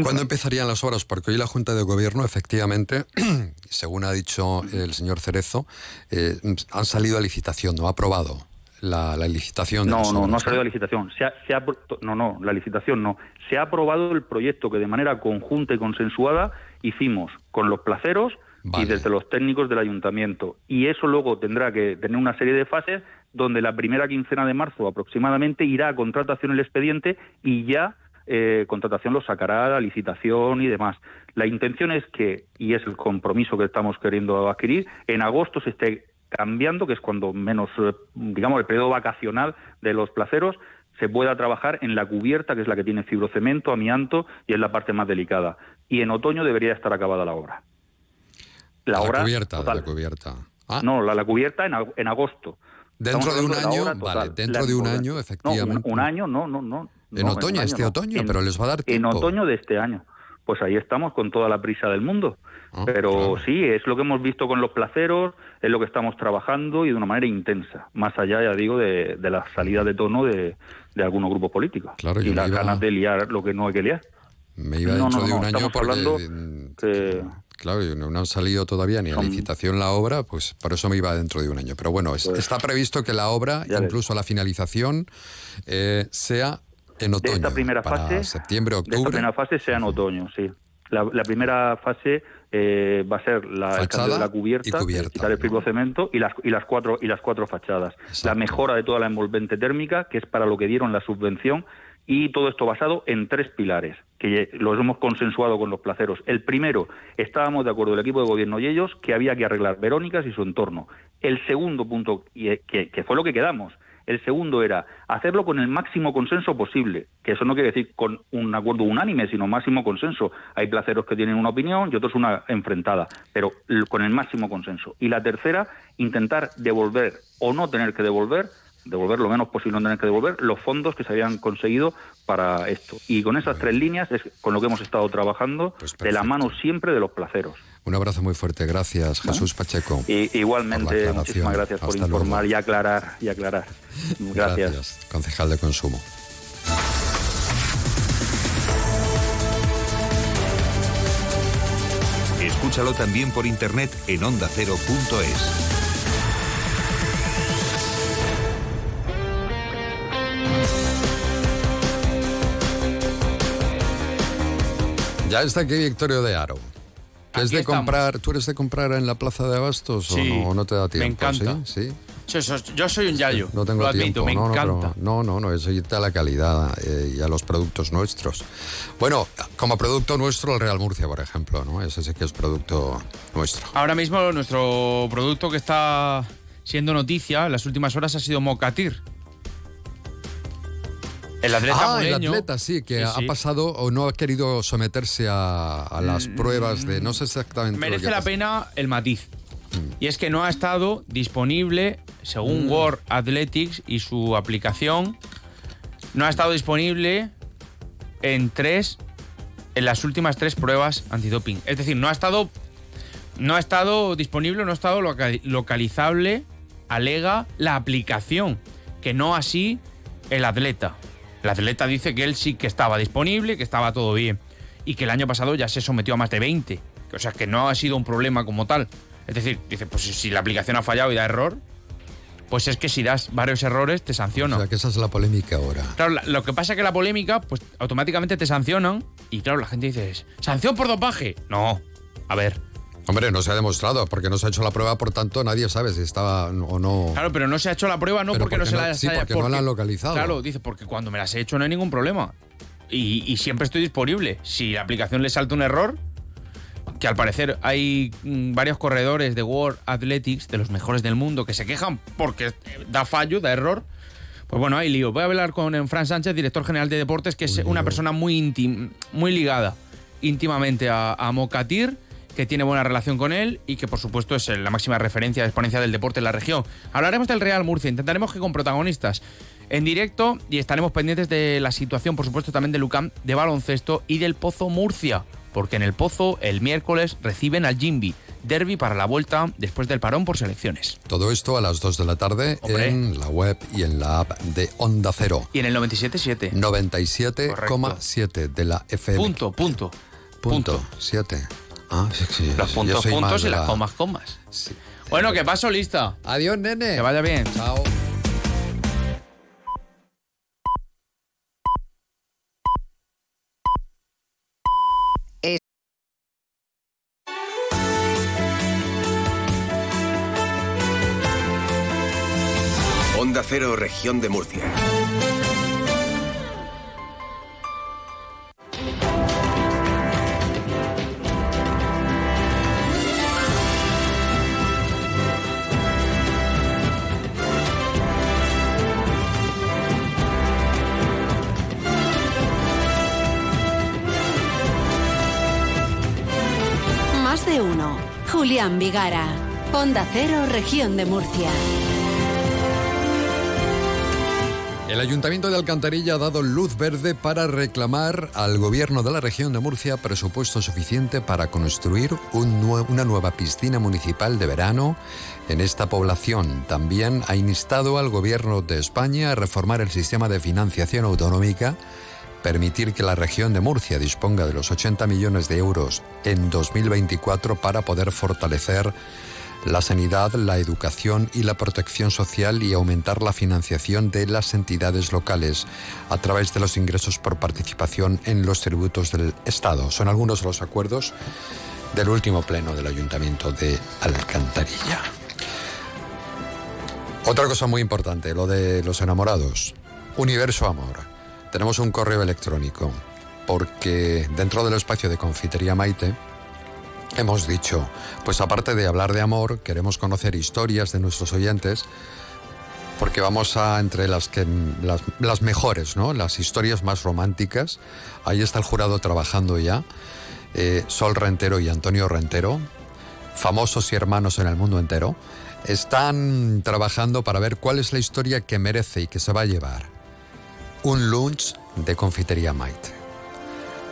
Speaker 1: ¿Cuándo empezarían las obras? Porque hoy la Junta de Gobierno, efectivamente, según ha dicho el señor Cerezo, eh, han salido a licitación, no ha aprobado la, la licitación. de
Speaker 30: No,
Speaker 1: las
Speaker 30: no, no ha salido a licitación. Se ha, se ha no, no, la licitación no. Se ha aprobado el proyecto que de manera conjunta y consensuada hicimos con los placeros y desde los técnicos del ayuntamiento. Y eso luego tendrá que tener una serie de fases donde la primera quincena de marzo aproximadamente irá a contratación el expediente y ya eh, contratación lo sacará la licitación y demás. La intención es que, y es el compromiso que estamos queriendo adquirir, en agosto se esté cambiando, que es cuando menos, eh, digamos, el periodo vacacional de los placeros, se pueda trabajar en la cubierta, que es la que tiene fibrocemento, amianto, y es la parte más delicada. Y en otoño debería estar acabada la obra. La,
Speaker 1: la
Speaker 30: obra
Speaker 1: cubierta,
Speaker 30: total.
Speaker 1: la cubierta. Ah,
Speaker 30: No, la, la cubierta en, en agosto.
Speaker 1: Dentro de un año, vale, dentro de un año,
Speaker 30: No,
Speaker 1: efectivamente.
Speaker 30: un, un año, no, no, no.
Speaker 1: En
Speaker 30: no,
Speaker 1: otoño, este otoño,
Speaker 30: En-
Speaker 1: pero les va a dar tiempo.
Speaker 30: En otoño de este año. Pues ahí estamos con toda la prisa del mundo.
Speaker 1: Ah,
Speaker 30: Pero sí, es lo que hemos visto con los placeros, es lo que estamos trabajando y de una manera intensa, más allá, ya digo, de, de la salida de tono de, de algunos grupos políticos
Speaker 1: Claro,
Speaker 30: y las
Speaker 1: iba-
Speaker 30: ganas de liar lo que no hay que liar.
Speaker 1: Me iba
Speaker 30: No,
Speaker 1: dentro
Speaker 30: no,
Speaker 1: de un año
Speaker 30: estamos
Speaker 1: porque,
Speaker 30: hablando que
Speaker 1: claro, no no han salido todavía ni a licitación la obra, pues por eso me iba dentro de un año. Pero bueno, es-
Speaker 30: Pues-
Speaker 1: está previsto que la obra, incluso la finalización, eh, sea en
Speaker 30: de
Speaker 1: otoño.
Speaker 30: esta primera
Speaker 1: para
Speaker 30: fase,
Speaker 1: septiembre,
Speaker 30: de esta
Speaker 1: octubre.
Speaker 30: primera fase sea en otoño, sí. La, la primera fase eh, va a ser la,
Speaker 1: Fachada
Speaker 30: de la cubierta,
Speaker 1: y cubierta,
Speaker 30: quitar el fibrocemento y las, y las cuatro y las cuatro fachadas. La mejora de toda la envolvente térmica, que es para lo que dieron la subvención, y todo esto basado en tres pilares, que los hemos consensuado con los placeros. El primero, estábamos de acuerdo el equipo de gobierno y ellos que había que arreglar Verónicas y su entorno. El segundo punto, eh, que, que fue lo que quedamos, el segundo era hacerlo con el máximo consenso posible, que eso no quiere decir con un acuerdo unánime, sino máximo consenso. Hay placeros que tienen una opinión y otros una enfrentada, pero con el máximo consenso. Y la tercera, intentar devolver o no tener que devolver, devolver lo menos posible no tener que devolver, los fondos que se habían conseguido para esto. Y con esas tres líneas es con lo que hemos estado trabajando, de la mano siempre de los placeros.
Speaker 1: Un abrazo muy fuerte. Gracias, Jesús Pacheco.
Speaker 30: Y,
Speaker 1: Por
Speaker 30: igualmente, muchísimas gracias por
Speaker 1: Hasta
Speaker 30: informar
Speaker 1: luego.
Speaker 30: y aclarar y aclarar. Gracias.
Speaker 1: Concejal de Consumo.
Speaker 31: Escúchalo también por internet en ondacero.es.
Speaker 1: Ya está aquí Victorio de Aro. Que es de
Speaker 32: estamos.
Speaker 1: comprar, ¿Tú eres de comprar en la plaza de Abastos
Speaker 32: Sí,
Speaker 1: o no, te da
Speaker 32: me
Speaker 1: tiempo?
Speaker 32: encanta.
Speaker 1: ¿Sí? ¿Sí?
Speaker 32: Yo, so- yo soy un yayo.
Speaker 1: No tengo
Speaker 32: lo admito,
Speaker 1: tiempo.
Speaker 32: me
Speaker 1: no,
Speaker 32: encanta.
Speaker 1: no, no, no, eso irte a la calidad eh, y a los productos nuestros. Bueno, como producto nuestro, el Real Murcia, por ejemplo, ¿no? Ese sí que es producto nuestro.
Speaker 32: Ahora mismo nuestro producto que está siendo noticia en las últimas horas ha sido Mocatir. El atleta
Speaker 1: ah, el atleta, sí, que
Speaker 32: Sí,
Speaker 1: ha
Speaker 32: sí.
Speaker 1: pasado o no ha querido someterse a, a las pruebas de. No sé exactamente. lo
Speaker 32: Merece
Speaker 1: que
Speaker 32: la pena el matiz.
Speaker 1: Mm.
Speaker 32: Y es que no ha estado disponible, según
Speaker 1: Mm.
Speaker 32: World Athletics y su aplicación, no ha estado disponible en tres, en las últimas tres pruebas antidoping. Es decir, no ha estado, no ha estado disponible, no ha estado loca- localizable, alega la aplicación, que no así el atleta. El atleta dice que él sí que estaba disponible, que estaba todo bien. Y que el año pasado ya se sometió a más de 20. O sea, que no ha sido un problema como tal. Es decir, dice, pues si la aplicación ha fallado y da error, pues es que si das varios errores te sancionan.
Speaker 1: O sea, que esa es la polémica ahora.
Speaker 32: Claro, la- lo que pasa es que la polémica, pues automáticamente te sancionan. Y claro, la gente dice, ¿sanción por dopaje? No. A ver.
Speaker 1: Hombre, no se ha demostrado, porque no se ha hecho la prueba, por tanto, nadie sabe si estaba o no.
Speaker 32: Claro, pero no se ha hecho la prueba, no
Speaker 1: Pero
Speaker 32: porque no
Speaker 1: porque
Speaker 32: se
Speaker 1: no-
Speaker 32: la
Speaker 1: sí,
Speaker 32: haya-
Speaker 1: porque no la han localizado.
Speaker 32: Claro, dice, porque cuando me las he hecho no hay ningún problema. Y, y siempre estoy disponible. Si la aplicación le salta un error, que al parecer hay mm, varios corredores de World Athletics, de los mejores del mundo, que se quejan porque da fallo, da error. Pues bueno, hay lío. Voy a hablar con eh, Fran Sánchez, director general de deportes, que es una persona muy íntima, muy ligada íntimamente a, a Mocatir, que tiene buena relación con él y que por supuesto es la máxima referencia de exponencia del deporte en la región. Hablaremos del Real Murcia, intentaremos que con protagonistas en directo y estaremos pendientes de la situación, por supuesto, también de Lucam de baloncesto y del Pozo Murcia, porque en el Pozo el miércoles reciben al Jimby. derby para la vuelta después del parón por selecciones.
Speaker 1: Todo esto a las 2 de la tarde en la web y en la app de Onda Cero.
Speaker 32: Y en el 97.7.
Speaker 1: 97,7 de la FM.
Speaker 32: Punto, punto.
Speaker 1: Punto. 7. Ah, sí, sí.
Speaker 32: Los puntos, puntos y las
Speaker 1: la-
Speaker 32: comas, comas. Bueno, que paso lista.
Speaker 1: Adiós, nene.
Speaker 32: Que vaya bien.
Speaker 1: Chao.
Speaker 33: Onda Cero, región de Murcia.
Speaker 28: De uno. Julián Vigara. Onda Cero, región de Murcia.
Speaker 1: El Ayuntamiento de Alcantarilla ha dado luz verde para reclamar al gobierno de la región de Murcia presupuesto suficiente para construir una nueva piscina municipal de verano en esta población. También ha instado al gobierno de España a reformar el sistema de financiación autonómica, permitir que la región de Murcia disponga de los 80 millones de euros en 2024 para poder fortalecer la sanidad, la educación y la protección social y aumentar la financiación de las entidades locales a través de los ingresos por participación en los tributos del Estado. Son algunos de los acuerdos del último pleno del Ayuntamiento de Alcantarilla. Otra cosa muy importante, lo de los enamorados. Universo Amor. Tenemos un correo electrónico porque dentro del espacio de Confitería Maite hemos dicho, pues aparte de hablar de amor, queremos conocer historias de nuestros oyentes, porque vamos a entre las que las, mejores, ¿no? Las historias más románticas. Ahí está el jurado trabajando ya. eh, Sol Rentero y Antonio Rentero, famosos y hermanos en el mundo entero, están trabajando para ver cuál es la historia que merece y que se va a llevar. Un lunch de confitería Maite.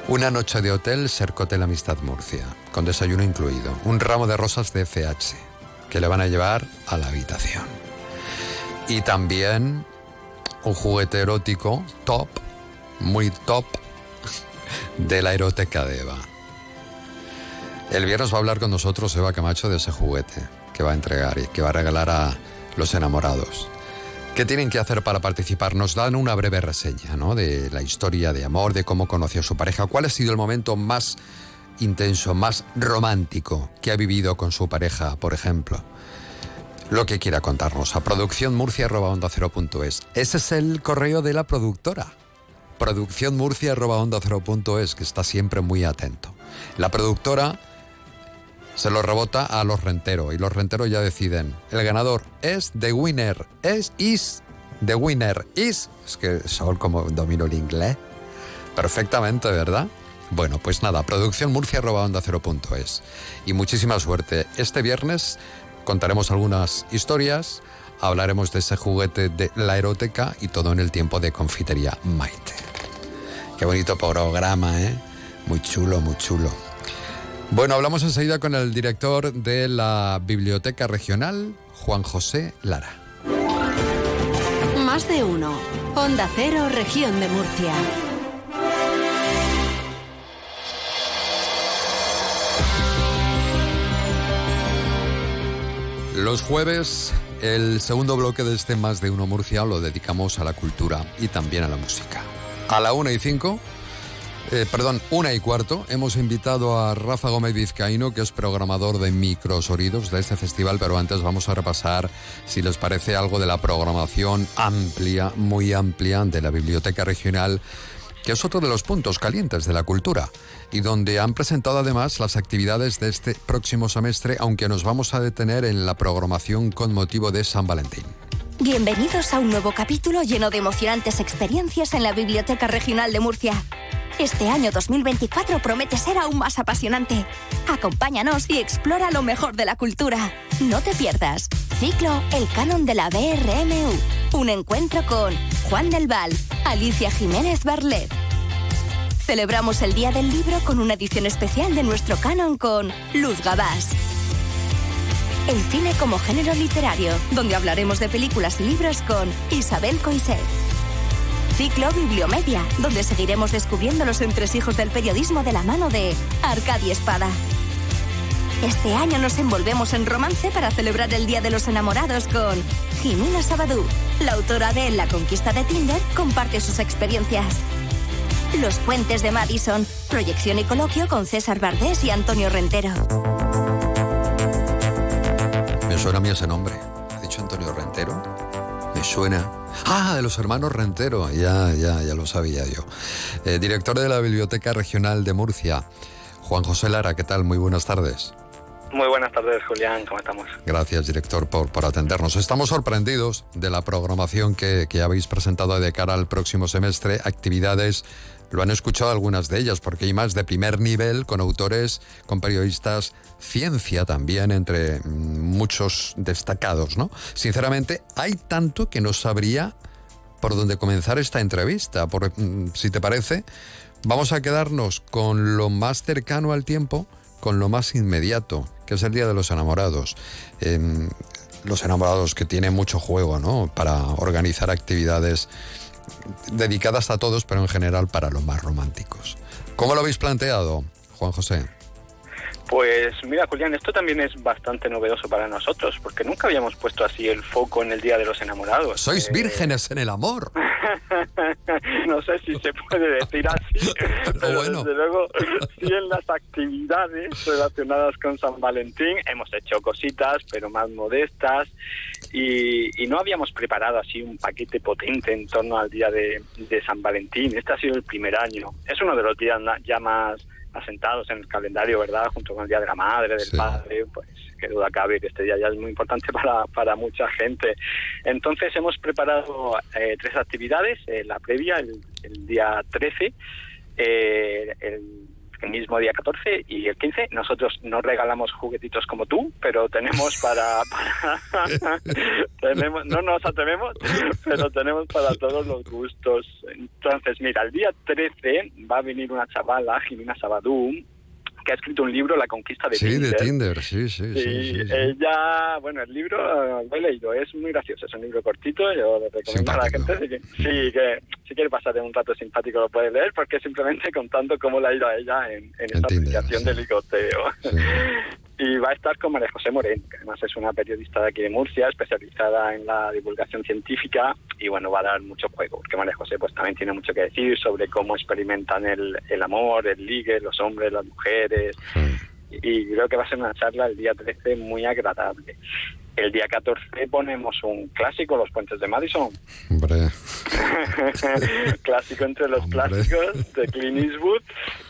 Speaker 1: Una noche de hotel Sercotel Amistad Murcia, con desayuno incluido. Un ramo de rosas de FH, que le van a llevar a la habitación. Y también un juguete erótico top, muy top, de la eroteca de Eva. El viernes va a hablar con nosotros Eva Camacho de ese juguete que va a entregar y que va a regalar a los enamorados. ¿Qué tienen que hacer para participar? Nos dan una breve reseña ¿no? de la historia de amor, de cómo conoció a su pareja, cuál ha sido el momento más intenso, más romántico que ha vivido con su pareja, por ejemplo. Lo que quiera contarnos a producciónmurcia.es. Ese es el correo de la productora. Producciónmurcia.es, que está siempre muy atento. La productora se lo rebota a los renteros y los renteros ya deciden. El ganador es The Winner, es is The Winner is. Es que Sol como domino el inglés perfectamente, ¿verdad? Bueno, pues nada, producciónmurcia.es. Y muchísima suerte. Este viernes contaremos algunas historias, hablaremos de ese juguete de la eróteca y todo en el tiempo de confitería Maite. Qué bonito programa, ¿eh? Muy chulo, muy chulo. Bueno, hablamos enseguida con el director de la Biblioteca Regional, Juan José Lara.
Speaker 28: Más de uno. Onda Cero, región de Murcia.
Speaker 1: Los jueves, el segundo bloque de este Más de Uno Murcia lo dedicamos a la cultura y también a la música. A la una y cinco, eh, perdón, una y cuarto, hemos invitado a Rafa Gómez Vizcaíno, que es programador de Microsonidos de este festival, pero antes vamos a repasar, si les parece, algo de la programación amplia, muy amplia, de la Biblioteca Regional que es otro de los puntos calientes de la cultura, y donde han presentado además las actividades de este próximo semestre, aunque nos vamos a detener en la programación con motivo de San Valentín.
Speaker 34: Bienvenidos a un nuevo capítulo lleno de emocionantes experiencias en la Biblioteca Regional de Murcia. Este año 2024 promete ser aún más apasionante. Acompáñanos y explora lo mejor de la cultura. No te pierdas. Ciclo El Canon de la BRMU. Un encuentro con Juan del Val, Alicia Jiménez Barlet. Celebramos el Día del Libro con una edición especial de nuestro canon con Luz Gabás. El cine como género literario, donde hablaremos de películas y libros con Isabel Coixet. Ciclo Bibliomedia, donde seguiremos descubriendo los entresijos del periodismo de la mano de Arcadia Espada. Este año nos envolvemos en romance para celebrar el Día de los Enamorados con Jimena Sabadú. La autora de La conquista de Tinder comparte sus experiencias. Los puentes de Madison, proyección y coloquio con César Bardés y Antonio Rentero.
Speaker 1: Me suena a mí ese nombre. ¿Ha dicho Antonio Rentero? Me suena. Ah, de los hermanos Rentero. Ya, ya, ya lo sabía yo. Eh, director de la Biblioteca Regional de Murcia, Juan José Lara, ¿qué tal? Muy buenas tardes.
Speaker 35: Muy buenas tardes, Julián. ¿Cómo estamos?
Speaker 1: Gracias, director, por, por atendernos. Estamos sorprendidos de la programación que, que habéis presentado de cara al próximo semestre. Actividades, lo han escuchado algunas de ellas, porque hay más de primer nivel con autores, con periodistas, ciencia también, entre mm, muchos destacados, ¿no? Sinceramente, hay tanto que no sabría por dónde comenzar esta entrevista. Por, mm, si te parece, vamos a quedarnos con lo más cercano al tiempo, con lo más inmediato, que es el Día de los Enamorados. Em, los enamorados que tienen mucho juego, ¿no? Para organizar actividades dedicadas a todos, pero en general para los más románticos. ¿Cómo lo habéis planteado, Juan José?
Speaker 35: Pues mira, Julián, esto también es bastante novedoso para nosotros, porque nunca habíamos puesto así el foco en el Día de los Enamorados.
Speaker 1: Sois
Speaker 35: Eh,
Speaker 1: vírgenes en el amor.
Speaker 35: no sé si se puede decir así, pero
Speaker 1: bueno.
Speaker 35: desde luego sí en las actividades relacionadas con San Valentín hemos hecho cositas, pero más modestas, y, y no habíamos preparado así un paquete potente en torno al día de, de San Valentín. Este ha sido el primer año. Es uno de los días ya más asentados en el calendario, ¿verdad? Junto con el Día de la Madre, del Padre, pues qué duda cabe que este día ya es muy importante para, para mucha gente. Entonces hemos preparado eh, tres actividades, eh, la previa, el, el día 13, eh, el, el mismo día 14 y el 15. Nosotros no regalamos juguetitos como tú, pero tenemos para... para tenemos, no nos atrevemos, pero tenemos para todos los gustos. Entonces, mira, el día 13 va a venir una chavala, Jimena Sabadú, que ha escrito un libro, La conquista de
Speaker 1: Sí,
Speaker 35: Tinder.
Speaker 1: de Tinder, sí, sí, sí.
Speaker 35: Sí,
Speaker 1: sí, sí.
Speaker 35: ella, bueno, el libro eh, lo he leído, es muy gracioso, es un libro cortito, yo le recomiendo a la gente sí que, sí, que si quiere pasar un rato simpático lo puede leer, porque simplemente contando cómo le ha ido a ella en, en esta aplicación de ligoteo. Y va a estar con María José Moreno, que además es una periodista de aquí de Murcia, especializada en la divulgación científica, y bueno, va a dar mucho juego, porque María José pues también tiene mucho que decir sobre cómo experimentan el, el amor, el ligue, los hombres, las mujeres, y creo que va a ser una charla el día 13 muy agradable. El día 14 ponemos un clásico, Los Puentes de Madison.
Speaker 1: Hombre,
Speaker 35: clásico entre los clásicos de Clint Eastwood.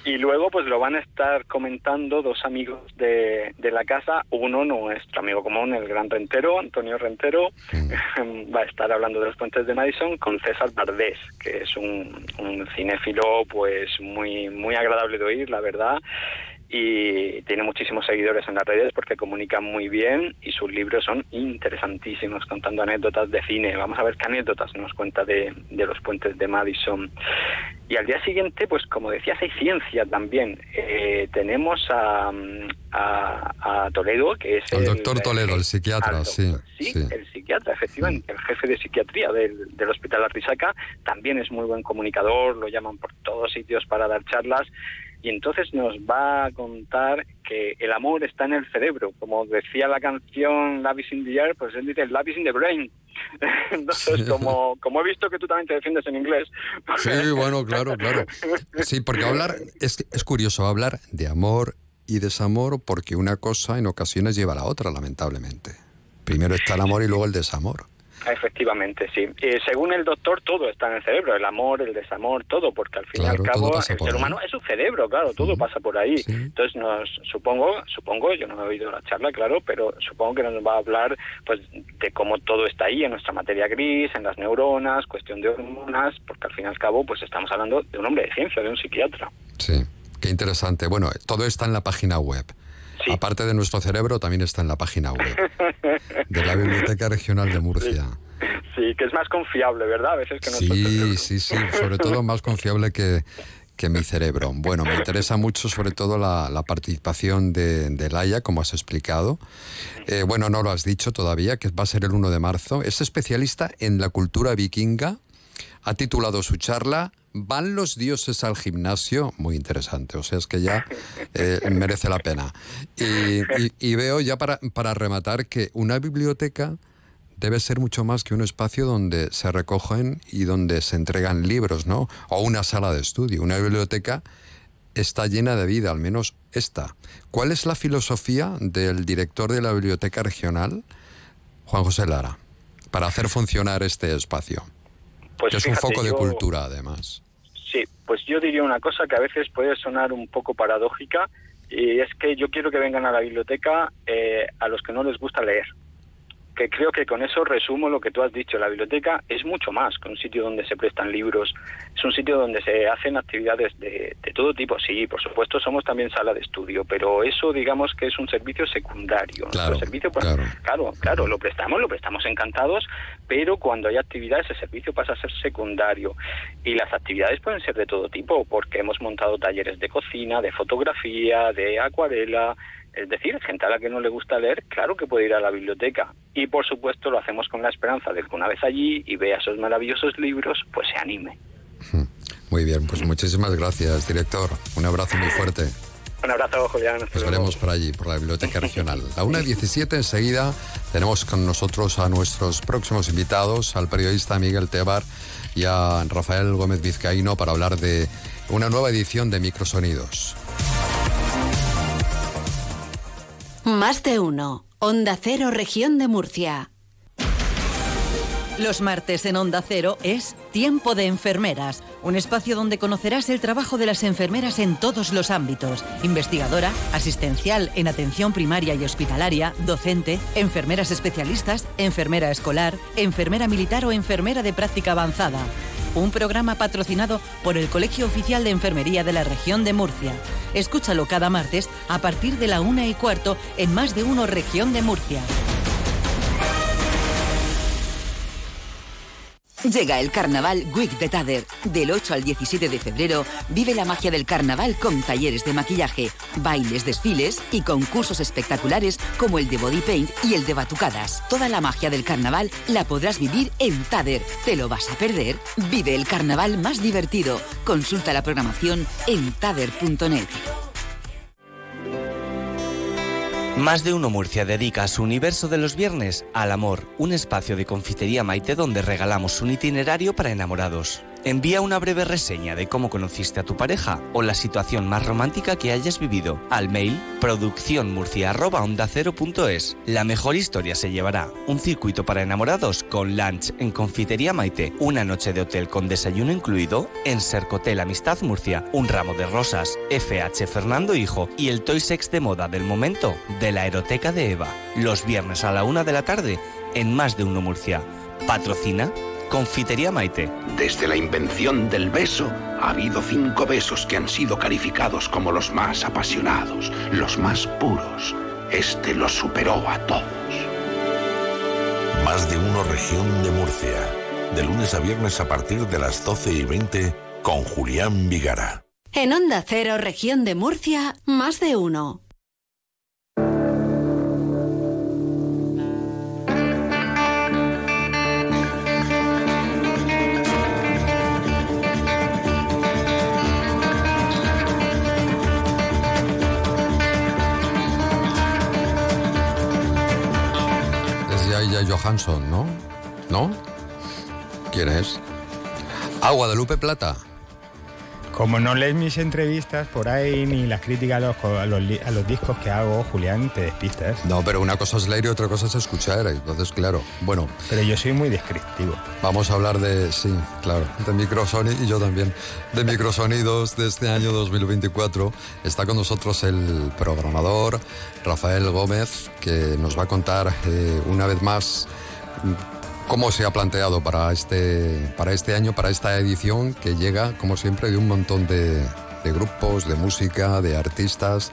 Speaker 35: Y luego pues lo van a estar comentando dos amigos de, de la casa. Uno, nuestro amigo común, el gran Rentero, Antonio Rentero, va a estar hablando de Los Puentes de Madison con César Bardés, que es un, un cinéfilo pues muy, muy agradable de oír, la verdad y tiene muchísimos seguidores en las redes porque comunica muy bien y sus libros son interesantísimos contando anécdotas de cine. Vamos a ver qué anécdotas nos cuenta de, de los puentes de Madison. Y al día siguiente, pues como decías, hay ciencia también. Eh, tenemos a, a, a Toledo, que es
Speaker 1: el doctor Toledo, el psiquiatra, sí.
Speaker 35: Sí,
Speaker 1: sí.
Speaker 35: el psiquiatra, efectivamente, el jefe de psiquiatría del, del Hospital Arrisaca, también es muy buen comunicador, lo llaman por todos sitios para dar charlas y entonces nos va a contar que el amor está en el cerebro, como decía la canción Love is in the air, pues él dice Love is in the brain. Entonces, como, como he visto que tú también te defiendes en inglés.
Speaker 1: Sí, bueno, claro, claro. Sí, porque hablar, es, es curioso hablar de amor y desamor porque una cosa en ocasiones lleva a la otra, lamentablemente. Primero está el amor y luego el desamor.
Speaker 35: Efectivamente, sí. Eh, según el doctor, todo está en el cerebro, el amor, el desamor, todo, porque al fin
Speaker 1: Claro,
Speaker 35: y al cabo el ser
Speaker 1: ahí.
Speaker 35: humano es un cerebro, claro, todo pasa por ahí. Entonces, nos supongo, supongo, yo no he oído la charla, claro, pero supongo que nos va a hablar pues de cómo todo está ahí en nuestra materia gris, en las neuronas, cuestión de hormonas, porque al fin y al cabo, pues estamos hablando de un hombre de ciencia, de un psiquiatra.
Speaker 1: Sí, qué interesante. Bueno, todo está en la página web. Aparte de nuestro cerebro, también está en la página web de la Biblioteca Regional de Murcia.
Speaker 35: Sí, que es más confiable, ¿verdad? A veces que.
Speaker 1: Sí, sí, sí. Sobre todo más confiable que, que mi cerebro. Bueno, me interesa mucho sobre todo la, la participación de, de Laia, como has explicado. Eh, bueno, no lo has dicho todavía, que va a ser el 1 de marzo. Es especialista en la cultura vikinga. Ha titulado su charla ¿Van los dioses al gimnasio? Muy interesante, o sea, es que ya eh, merece la pena. Y, veo ya para, para rematar que una biblioteca debe ser mucho más que un espacio donde se recogen y donde se entregan libros, ¿no? O una sala de estudio. Una biblioteca está llena de vida, al menos esta. ¿Cuál es la filosofía del director de la biblioteca regional, Juan José Lara, para hacer funcionar este espacio?
Speaker 35: Pues
Speaker 1: que es un foco de
Speaker 35: yo-
Speaker 1: cultura, además.
Speaker 35: Sí, pues yo diría una cosa que a veces puede sonar un poco paradójica y es que yo quiero que vengan a la biblioteca eh, a los que no les gusta leer. Que creo que con eso resumo lo que tú has dicho. La biblioteca es mucho más que un sitio donde se prestan libros. Es un sitio donde se hacen actividades de, de todo tipo. Sí, por supuesto, somos también sala de estudio, pero eso digamos que es un servicio secundario.
Speaker 1: Claro,
Speaker 35: Nuestro servicio, pues,
Speaker 1: claro.
Speaker 35: claro, claro, lo prestamos, lo prestamos encantados, pero cuando hay actividades el servicio pasa a ser secundario. Y las actividades pueden ser de todo tipo, porque hemos montado talleres de cocina, de fotografía, de acuarela, es decir, gente a la que no le gusta leer, claro que puede ir a la biblioteca. Y por supuesto lo hacemos con la esperanza de que una vez allí y vea esos maravillosos libros, pues se anime.
Speaker 1: Muy bien, pues muchísimas gracias, director. Un abrazo muy fuerte.
Speaker 35: Un abrazo, Julián.
Speaker 1: Nos veremos por allí, por la Biblioteca Regional. La 1.17 enseguida tenemos con nosotros a nuestros próximos invitados, al periodista Miguel Tebar y a Rafael Gómez Vizcaíno para hablar de una nueva edición de Microsonidos.
Speaker 28: Más de uno. Onda Cero, región de Murcia.
Speaker 36: Los martes en Onda Cero es Tiempo de Enfermeras, un espacio donde conocerás el trabajo de las enfermeras en todos los ámbitos. Investigadora, asistencial en atención primaria y hospitalaria, docente, enfermeras especialistas, enfermera escolar, enfermera militar o enfermera de práctica avanzada. Un programa patrocinado por el Colegio Oficial de Enfermería de la región de Murcia. Escúchalo cada martes a partir de la una y cuarto en Más de Uno Región de Murcia.
Speaker 37: Llega el Carnaval Week de Tader. Del 8 al 17 de febrero vive la magia del carnaval con talleres de maquillaje, bailes, desfiles y concursos espectaculares como el de body paint y el de batucadas. Toda la magia del carnaval la podrás vivir en Tader. ¿Te lo vas a perder? Vive el carnaval más divertido. Consulta la programación en tader.net.
Speaker 38: Más de uno Murcia dedica su universo de los viernes al amor, un espacio de confitería Maite donde regalamos un itinerario para enamorados. Envía una breve reseña de cómo conociste a tu pareja o la situación más romántica que hayas vivido al mail producciónmurcia@ondacero.es. La mejor historia se llevará un circuito para enamorados con lunch en Confitería Maite, una noche de hotel con desayuno incluido en Sercotel Amistad Murcia, un ramo de rosas, FH Fernando Hijo y el Toy Sex de moda del momento de la Eroteca de Eva. Los viernes a la una de la tarde en Más de Uno Murcia. Patrocina Confitería Maite.
Speaker 39: Desde la invención del beso, ha habido cinco besos que han sido calificados como los más apasionados, los más puros. Este los superó a todos.
Speaker 19: Más de uno región de Murcia. De lunes a viernes a partir de las 12 y 20 con Julián Vigara.
Speaker 28: En Onda Cero, región de Murcia, más de uno.
Speaker 1: Johansson, ¿no? ¿No? ¿Quién es? Ah, Guadalupe Plata.
Speaker 40: Como no lees mis entrevistas por ahí ni las críticas a los, a los a los discos que hago, Julián, te despistas.
Speaker 1: No, pero una cosa es leer y otra cosa es escuchar, entonces claro. Bueno.
Speaker 40: Pero yo soy muy descriptivo.
Speaker 1: Vamos a hablar de, sí, claro, de microsonidos, y yo también, de microsonidos de este año 2024. Está con nosotros el programador Rafael Gómez, que nos va a contar eh, una vez más cómo se ha planteado para este, para este año, para esta edición, que llega, como siempre, de un montón de, de grupos, de música, de artistas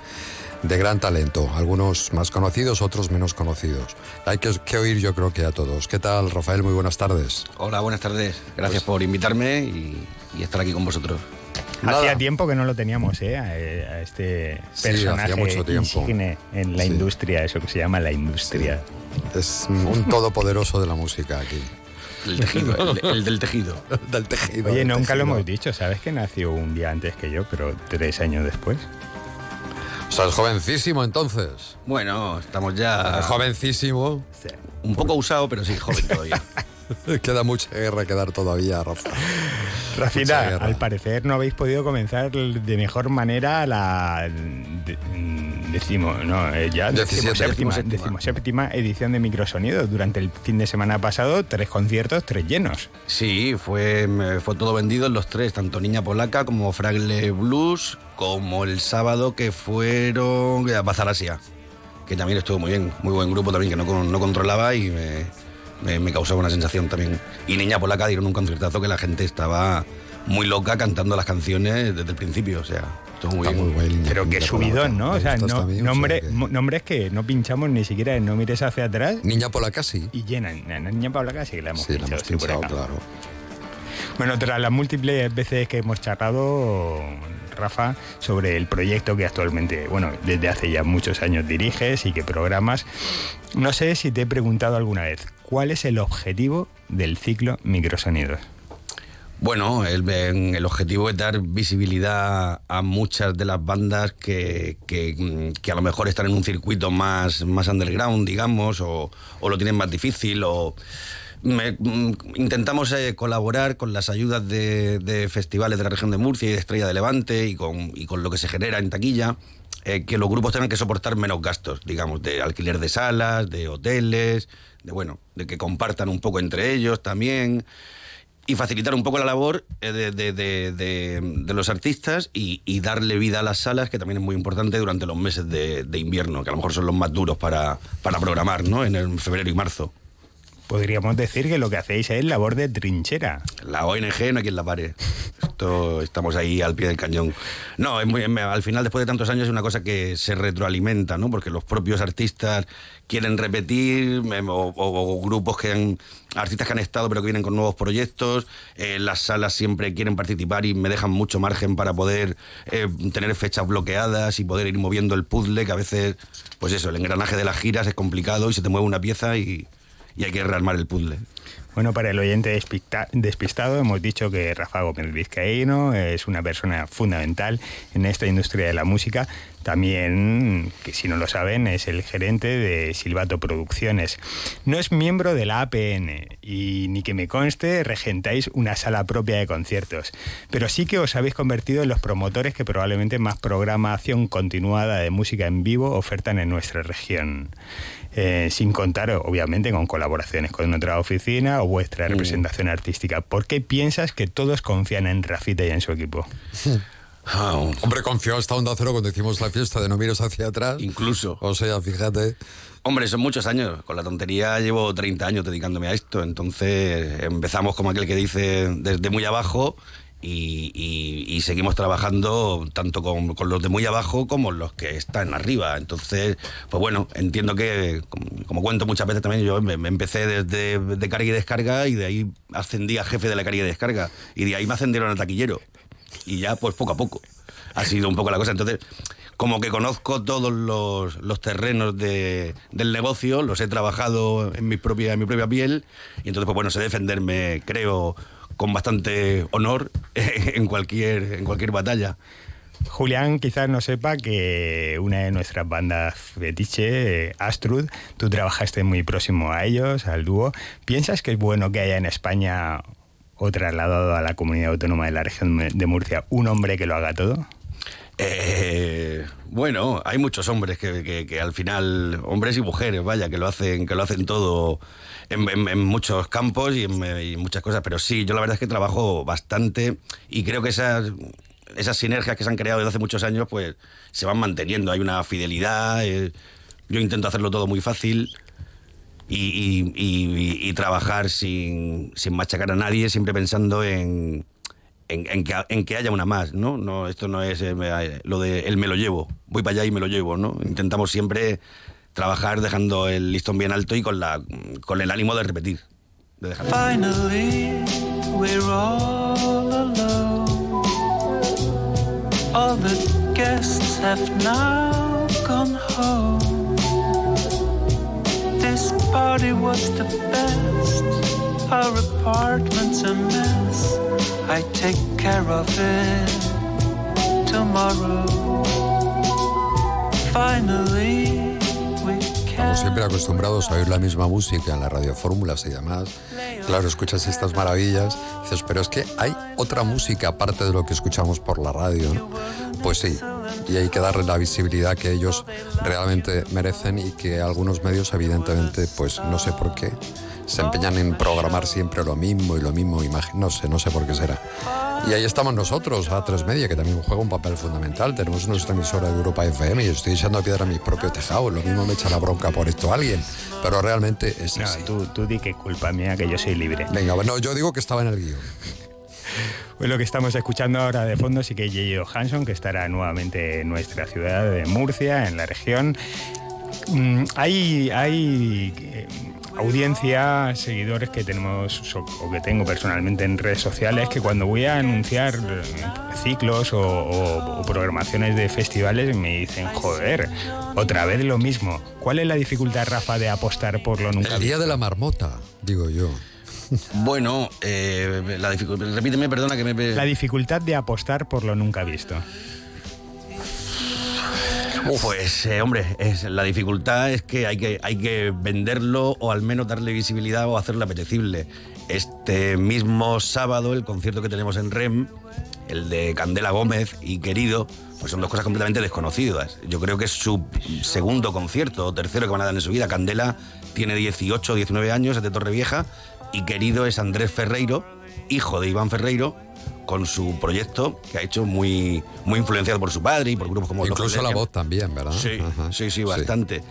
Speaker 1: de gran talento, algunos más conocidos, otros menos conocidos. Hay que, que oír yo creo que a todos. ¿Qué tal, Rafael? Muy buenas tardes.
Speaker 41: Hola, buenas tardes. Gracias por invitarme y, y estar aquí con vosotros.
Speaker 1: Nada.
Speaker 40: Hacía tiempo que no lo teníamos, ¿eh? A, este
Speaker 1: Sí,
Speaker 40: personaje
Speaker 1: hacía mucho tiempo.
Speaker 40: insigne en la
Speaker 1: Sí.
Speaker 40: industria, eso que se llama la industria.
Speaker 1: Es un todopoderoso de la música aquí.
Speaker 42: El tejido, el, el del tejido.
Speaker 1: del tejido.
Speaker 40: Oye,
Speaker 1: del
Speaker 40: nunca lo hemos dicho, ¿sabes que nació un día antes que yo, pero tres años después?
Speaker 1: O sea, es jovencísimo entonces.
Speaker 42: Bueno, estamos ya.
Speaker 1: Jovencísimo.
Speaker 42: Un poco usado, pero sí, joven todavía.
Speaker 1: Queda mucha guerra que dar todavía, Rafa.
Speaker 40: Rafita, al parecer no habéis podido comenzar de mejor manera la de- mm, decimo, no, eh, ya Decimoséptima.
Speaker 42: decimoséptima
Speaker 40: edición de Microsonido. Durante el fin de semana pasado, tres conciertos, tres llenos.
Speaker 42: Sí, fue, fue todo vendido en los tres, tanto Niña Polaca como Fragle Blues, como el sábado que fueron a Bazar Asia, que también estuvo muy bien, muy buen grupo también que no, no controlaba y me, me, me causaba una sensación también. Y Niña Polaca dieron un conciertazo que la gente estaba muy loca cantando las canciones desde el principio, o sea, estuvo muy
Speaker 1: muy guay, Niña
Speaker 40: Pero qué subidón, ¿no? O sea, no-
Speaker 1: o sea que-
Speaker 40: nombres que no pinchamos ni siquiera en No mires hacia atrás
Speaker 1: Niña Polaca sí.
Speaker 40: y llenan. Niña Polaca sí que la hemos
Speaker 1: Sí, la
Speaker 40: pinchado,
Speaker 1: hemos
Speaker 40: sí,
Speaker 1: pinchado, claro.
Speaker 40: Bueno, tras las múltiples veces que hemos charlado, Rafa, sobre el proyecto que actualmente, bueno, desde hace ya muchos años diriges y que programas, no sé si te he preguntado alguna vez, ¿cuál es el objetivo del ciclo Microsonidos?
Speaker 42: Bueno, el, el objetivo es dar visibilidad a muchas de las bandas que, que a lo mejor están en un circuito más, más underground, digamos, o, o lo tienen más difícil, o me- mm, intentamos eh, colaborar con las ayudas de, festivales de la región de Murcia y de Estrella de Levante y con, lo que se genera en taquilla, eh, que los grupos tengan que soportar menos gastos, digamos, de alquiler de salas, de hoteles, de bueno, de que compartan un poco entre ellos también y facilitar un poco la labor eh, de, los artistas y, darle vida a las salas, que también es muy importante durante los meses de, de invierno, que a lo mejor son los más duros para, para programar, ¿no? En el febrero y marzo.
Speaker 40: Podríamos decir que lo que hacéis es labor de trinchera.
Speaker 42: La ONG no hay quien la pare. Estamos ahí al pie del cañón. No, al final, después de tantos años, es una cosa que se retroalimenta, ¿no? Porque los propios artistas quieren repetir, o grupos que han. artistas que han estado pero que vienen con nuevos proyectos. eh, las salas siempre quieren participar y me dejan mucho margen para poder eh, tener fechas bloqueadas y poder ir moviendo el puzzle, que a veces, pues eso, el engranaje de las giras es complicado y se te mueve una pieza y, y hay que rearmar el puzzle.
Speaker 40: Bueno, para el oyente despista- despistado, hemos dicho que Rafa Gómez Vizcaíno es una persona fundamental en esta industria de la música. También, que si no lo saben, es el gerente de Silvato Producciones. No es miembro de la APN y ni que me conste, regentáis una sala propia de conciertos. Pero sí que os habéis convertido en los promotores que probablemente más programación continuada de música en vivo ofertan en nuestra región. Eh, sin contar, obviamente, con colaboraciones con otra oficina o vuestra representación artística. ¿Por qué piensas que todos confían en Rafita y en su equipo?
Speaker 1: Hombre, confió hasta Onda Cero cuando hicimos la fiesta de No mires hacia atrás.
Speaker 42: Incluso.
Speaker 1: O sea, fíjate.
Speaker 42: Hombre, son muchos años. Con la tontería llevo 30 años dedicándome a esto. Entonces empezamos como aquel que dice desde muy abajo y, seguimos trabajando tanto con, los de muy abajo como los que están arriba. Entonces, pues bueno, entiendo que, como, cuento muchas veces también, yo me, empecé desde de carga y descarga y de ahí ascendí a jefe de la carga y descarga. Y de ahí me ascendieron a taquillero. Y ya, pues poco a poco. Ha sido un poco la cosa. Entonces, como que conozco todos los, los terrenos de- del negocio, los he trabajado en mi propia, en mi propia piel, y entonces, pues bueno, sé defenderme, creo, con bastante honor en cualquier, en cualquier batalla.
Speaker 40: Julián quizás no sepa que una de nuestras bandas fetiche, Astrud, tú trabajaste muy próximo a ellos, al dúo. ¿Piensas que es bueno que haya en España o trasladado a la comunidad autónoma de la región de Murcia un hombre que lo haga todo?
Speaker 42: Eh, bueno, hay muchos hombres que, que- que al final, hombres y mujeres, vaya, que lo hacen, que lo hacen todo en, muchos campos y en, y muchas cosas. Pero sí, yo la verdad es que trabajo bastante y creo que esas, esas sinergias que se han creado desde hace muchos años, pues se van manteniendo. Hay una fidelidad. eh, yo intento hacerlo todo muy fácil. Y, trabajar sin, sin machacar a nadie, siempre pensando en, en, que, haya una más, ¿no? no esto no es eh, me- lo de el me lo llevo, voy para allá y me lo llevo, ¿no? Intentamos siempre trabajar dejando el listón bien alto y con, la, con el ánimo de repetir. De dejar.
Speaker 41: Finally, we're all alone. All the guests have now gone home. This party was the best. Our apartment's a mess. I take care of it tomorrow. Finally,
Speaker 1: Estamos siempre acostumbrados a oír la misma música en las radiofórmulas y demás. Claro, escuchas estas maravillas, dices, pero es que hay otra música aparte de lo que escuchamos por la radio. Pues sí, y hay que darle la visibilidad que ellos realmente merecen y que algunos medios, evidentemente, pues no sé por qué, se empeñan en programar siempre lo mismo y lo mismo, imagi- no sé, no sé por qué será. Y ahí estamos nosotros, a tres Media, que también juega un papel fundamental. Tenemos nuestra emisora de Europa FM y estoy echando piedra a mi propio tejado. Lo mismo me echa la bronca por esto alguien, pero realmente es
Speaker 40: No,
Speaker 1: así.
Speaker 40: tú, tú di que culpa mía que yo soy libre.
Speaker 1: Venga, bueno, yo digo que estaba en el guion.
Speaker 40: Pues lo que estamos escuchando ahora de fondo sí que es Yeyo Hanson, que estará nuevamente en nuestra ciudad de Murcia, en la región. Mm, hay hay audiencia, seguidores que tenemos o que tengo personalmente en redes sociales que cuando voy a anunciar eh, ciclos o, o- o programaciones de festivales me dicen, joder, otra vez lo mismo. ¿Cuál es la dificultad, Rafa, de apostar por lo nunca
Speaker 1: El día
Speaker 40: visto?
Speaker 1: de la marmota, digo yo.
Speaker 42: Bueno, eh, la repíteme, perdona que me...
Speaker 40: La dificultad de apostar por lo nunca visto.
Speaker 42: Pues, eh, hombre, la dificultad es que hay, que hay que venderlo o al menos darle visibilidad o hacerlo apetecible. Este mismo sábado, el concierto que tenemos en REM, el de Candela Gómez y Querido, pues son dos cosas completamente desconocidas. Yo creo que es su segundo concierto o tercero que van a dar en su vida. Candela tiene 18 o 19 años, es de Torrevieja, y Querido es Andrés Ferreiro, hijo de Iván Ferreiro, con su proyecto que ha hecho muy, muy influenciado por su padre y por grupos como Los
Speaker 1: Incluso la
Speaker 42: Iglesias.
Speaker 1: voz también, ¿verdad?
Speaker 42: Sí,
Speaker 1: Ajá.
Speaker 42: sí, sí, bastante.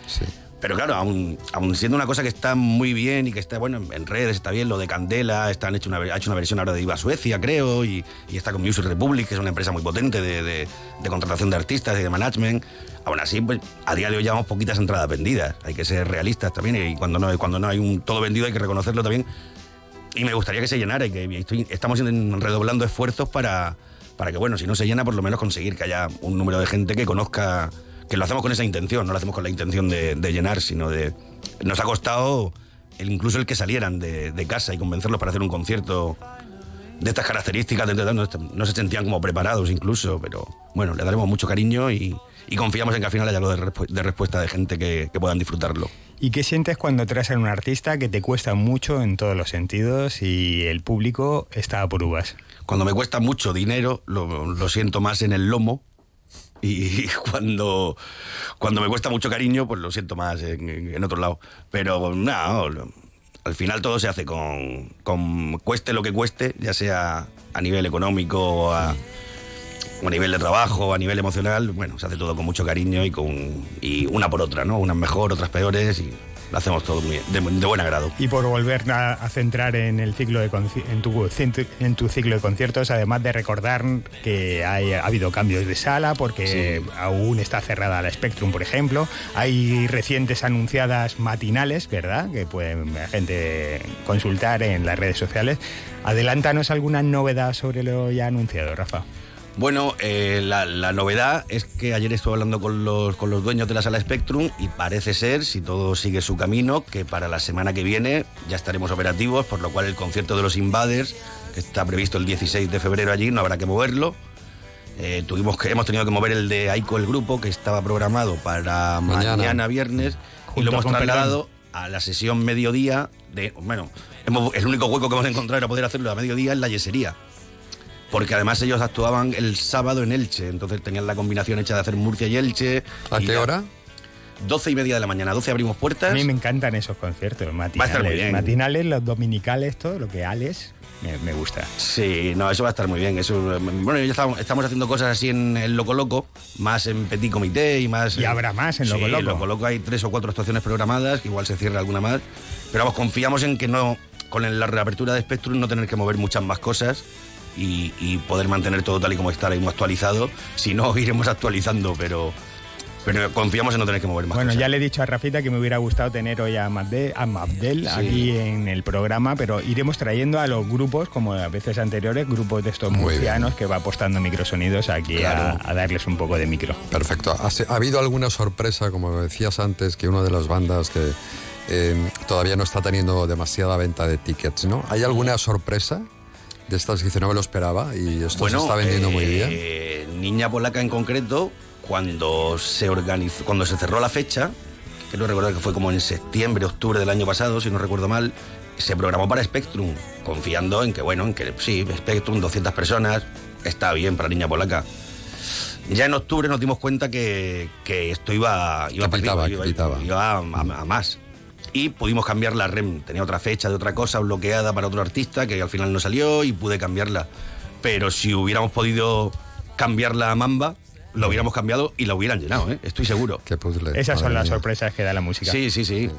Speaker 42: Pero claro, aún, aún siendo una cosa que está muy bien y que está, bueno, en redes está bien, lo de Candela, está, han hecho una, ha hecho una versión ahora de Iba Suecia, creo, y, y está con Music Republic, que es una empresa muy potente de, de- de contratación de artistas y de management. Aún así, pues, a día de hoy llevamos poquitas entradas vendidas. Hay que ser realistas también, y cuando no, cuando no hay un todo vendido hay que reconocerlo también. Y me gustaría que se llenara y que estamos redoblando esfuerzos para, para que, bueno, si no se llena, por lo menos conseguir que haya un número de gente que conozca, que lo hacemos con esa intención, no lo hacemos con la intención de, llenar, sino de... Nos ha costado el- incluso el que salieran de, casa y convencerlos para hacer un concierto de estas características, de- no, no se sentían como preparados incluso, pero bueno, le daremos mucho cariño y, y confiamos en que al final haya algo de, respu- de respuesta de gente que, que puedan disfrutarlo.
Speaker 40: ¿Y qué sientes cuando traes a un artista que te cuesta mucho en todos los sentidos y el público está a por uvas?
Speaker 42: Cuando me cuesta mucho dinero, lo, lo siento más en el lomo. Y cuando, cuando me cuesta mucho cariño, pues lo siento más en, en- otro lado. Pero no, lo- al final todo se hace con, con cueste lo que cueste, ya sea a nivel económico o a, a nivel de trabajo a nivel emocional. Bueno, se hace todo con mucho cariño y, con, y una por otra, ¿no? Unas mejor, otras peores y lo hacemos todo muy, de, de buen agrado.
Speaker 40: Y por volver a, a centrar en el ciclo de en tu, en tu ciclo de conciertos, además de recordar que hay, ha habido cambios de sala, porque aún está cerrada la Spectrum, por ejemplo. Hay recientes anunciadas matinales, ¿verdad? Que puede la gente consultar en las redes sociales. Adelántanos alguna novedad sobre lo ya anunciado, Rafa.
Speaker 42: Bueno, eh, la, la novedad es que ayer estuve hablando con los, con los dueños de la sala Spectrum y parece ser, si todo sigue su camino, que para la semana que viene ya estaremos operativos, por lo cual el concierto de los Invaders, que está previsto el 16 de febrero allí, no habrá que moverlo. Eh, tuvimos que, hemos tenido que mover el de Aiko, el grupo, que estaba programado para
Speaker 1: Mañana.
Speaker 42: mañana, viernes, y lo hemos trasladado a la sesión mediodía de. Bueno, hemos- el único hueco que hemos encontrado era poder hacerlo a mediodía en la yesería. Porque además ellos actuaban el sábado en Elche, entonces tenían la combinación hecha de hacer Murcia y Elche.
Speaker 1: ¿A
Speaker 42: y
Speaker 1: qué
Speaker 42: ya-
Speaker 1: hora?
Speaker 42: 12 y media de la mañana, 12 abrimos puertas.
Speaker 40: A mí me encantan esos conciertos
Speaker 42: Va a estar muy
Speaker 40: matinales.
Speaker 42: bien.
Speaker 40: Matinales, los dominicales, todo lo que Alex me, me gusta.
Speaker 42: Sí, no, eso va a estar muy bien. Eso, bueno, ya estamos, estamos haciendo cosas así en el Loco Loco, más en Petit Comité y más.
Speaker 40: Y habrá más en
Speaker 42: Sí,
Speaker 40: Loco Loco.
Speaker 42: En Loco Loco hay tres o cuatro actuaciones programadas, que igual se cierra alguna más. Pero vamos, confiamos en que no, con la reapertura de Spectrum, no tener que mover muchas más cosas y, y poder mantener todo tal y como está ahora mismo actualizado. Si no, iremos actualizando, pero Pero confiamos en no tener que mover más.
Speaker 40: Bueno,
Speaker 42: cosas.
Speaker 40: ya le he dicho a Rafita que me hubiera gustado tener hoy a Mabdel, a Mabdel
Speaker 42: Sí.
Speaker 40: aquí en el programa, pero iremos trayendo a los grupos, como a veces anteriores, grupos de estos
Speaker 1: Muy
Speaker 40: murcianos que va apostando microsonidos aquí
Speaker 1: Claro.
Speaker 40: a, a darles un poco de micro.
Speaker 1: Perfecto. ¿Ha, ha habido alguna sorpresa, como decías antes, que una de las bandas que eh, todavía no está teniendo demasiada venta de tickets, ¿no? ¿Hay alguna sorpresa de estas dice no me lo esperaba y esto se está vendiendo muy bien?
Speaker 42: eh, Niña Polaca en concreto, cuando se organizó, cuando se cerró la fecha, quiero recordar que fue como en septiembre, octubre del año pasado, si no recuerdo mal, se programó para Spectrum, confiando en que, bueno, en que sí, Spectrum, 200 personas, está bien para Niña Polaca. Ya en octubre nos dimos cuenta que, que esto iba, iba, a más. Y pudimos cambiar la REM. Tenía otra fecha de otra cosa bloqueada para otro artista que al final no salió y pude cambiarla. Pero si hubiéramos podido cambiarla a Mamba, lo hubiéramos cambiado y la hubieran llenado, ¿eh? estoy seguro.
Speaker 1: Qué puzzle.
Speaker 40: Esas son las
Speaker 1: mía.
Speaker 40: sorpresas que da la música.
Speaker 42: Sí, sí, sí.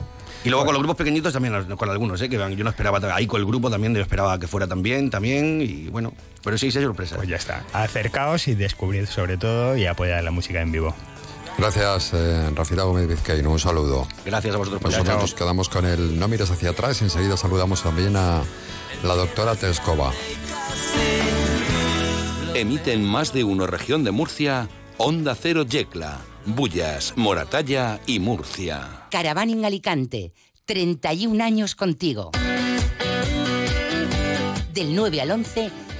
Speaker 42: Y luego con los grupos pequeñitos también, con algunos, ¿eh? que yo no esperaba, ahí con el grupo también, yo esperaba que fuera también, también, y bueno, pero sí, sí hay sorpresas.
Speaker 40: Pues ya está. Acercaos y descubrid sobre todo y apoyad la música en vivo.
Speaker 1: Gracias, eh, Rafita Gómez Vizcaíno. Un saludo.
Speaker 42: Gracias a vosotros por
Speaker 1: Nosotros
Speaker 42: estar.
Speaker 1: nos quedamos con el No mires hacia atrás enseguida saludamos también a la doctora Tescova.
Speaker 43: Emiten más de uno región de Murcia, Onda Cero Yecla, Bullas, Moratalla y Murcia.
Speaker 44: Caravaning Alicante, 31 años contigo. Del 9 al 11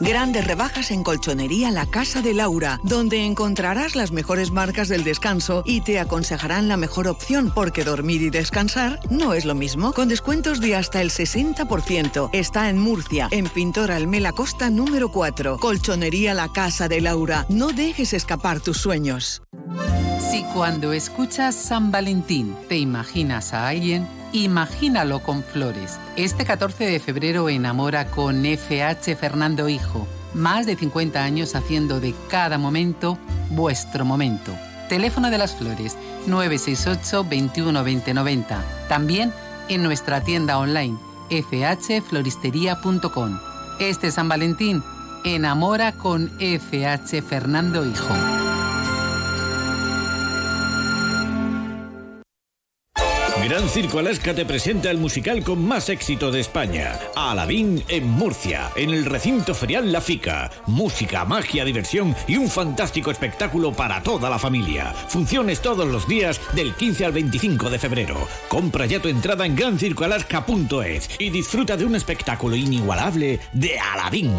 Speaker 45: Grandes rebajas en colchonería La Casa de Laura, donde encontrarás las mejores marcas del descanso y te aconsejarán la mejor opción, porque dormir y descansar no es lo mismo. Con descuentos de hasta el 60%. Está en Murcia, en Pintor Almela Costa número 4. Colchonería La Casa de Laura. No dejes escapar tus sueños.
Speaker 46: Si cuando escuchas San Valentín te imaginas a alguien, imagínalo con flores. Este 14 de febrero enamora con FH Fernando Hijo. Más de 50 años haciendo de cada momento vuestro momento. Teléfono de las flores 968 21 20 90. También en nuestra tienda online fhfloristería.com. Este San Valentín enamora con FH Fernando Hijo.
Speaker 47: Gran Circo Alaska te presenta el musical con más éxito de España, Aladín en Murcia, en el recinto ferial La Fica. Música, magia, diversión y un fantástico espectáculo para toda la familia. Funciones todos los días del 15 al 25 de febrero. Compra ya tu entrada en grancircoalaska.es y disfruta de un espectáculo inigualable de Aladín.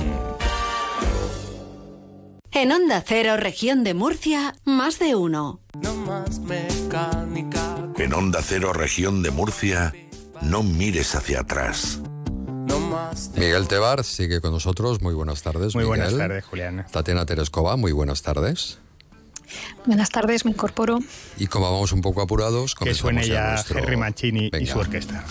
Speaker 28: En Onda Cero, región de Murcia, más de uno.
Speaker 19: En Onda Cero, región de Murcia, no mires hacia atrás.
Speaker 1: Miguel Tebar sigue con nosotros. Muy buenas tardes.
Speaker 40: Muy buenas tardes, Julián.
Speaker 1: Tatiana Terescova, muy buenas tardes.
Speaker 48: Buenas tardes, me incorporo.
Speaker 1: Y como vamos un poco apurados,
Speaker 40: Que suene ya
Speaker 1: nuestro-
Speaker 40: Henry Mancini y su orquesta.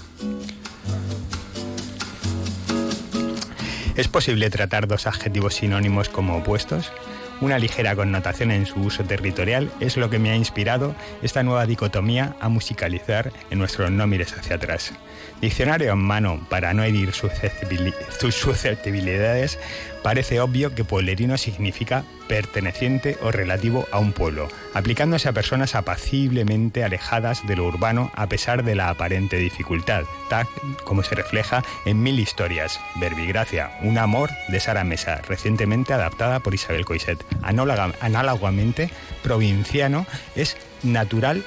Speaker 40: ¿Es posible tratar dos adjetivos sinónimos como opuestos? Una ligera connotación en su uso territorial es lo que me ha inspirado esta nueva dicotomía a musicalizar en nuestro No mires hacia atrás. Diccionario en mano para no herir susceptibili- sus susceptibilidades, parece obvio que pueblerino significa perteneciente o relativo a un pueblo, aplicándose a personas apaciblemente alejadas de lo urbano a pesar de la aparente dificultad, tal como se refleja en Mil Historias, Verbigracia, un amor de Sara Mesa, recientemente adaptada por Isabel Coiset. Análoga- Análogamente, provinciano es natural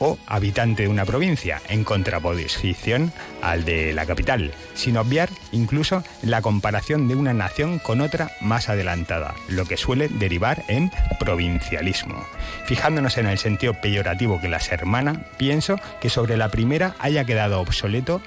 Speaker 40: o habitante de una provincia, en contraposición al de la capital, sin obviar incluso la comparación de una nación con otra más adelantada, lo que suele derivar en provincialismo. Fijándonos en el sentido peyorativo que las hermana, pienso que sobre la primera haya quedado obsoleto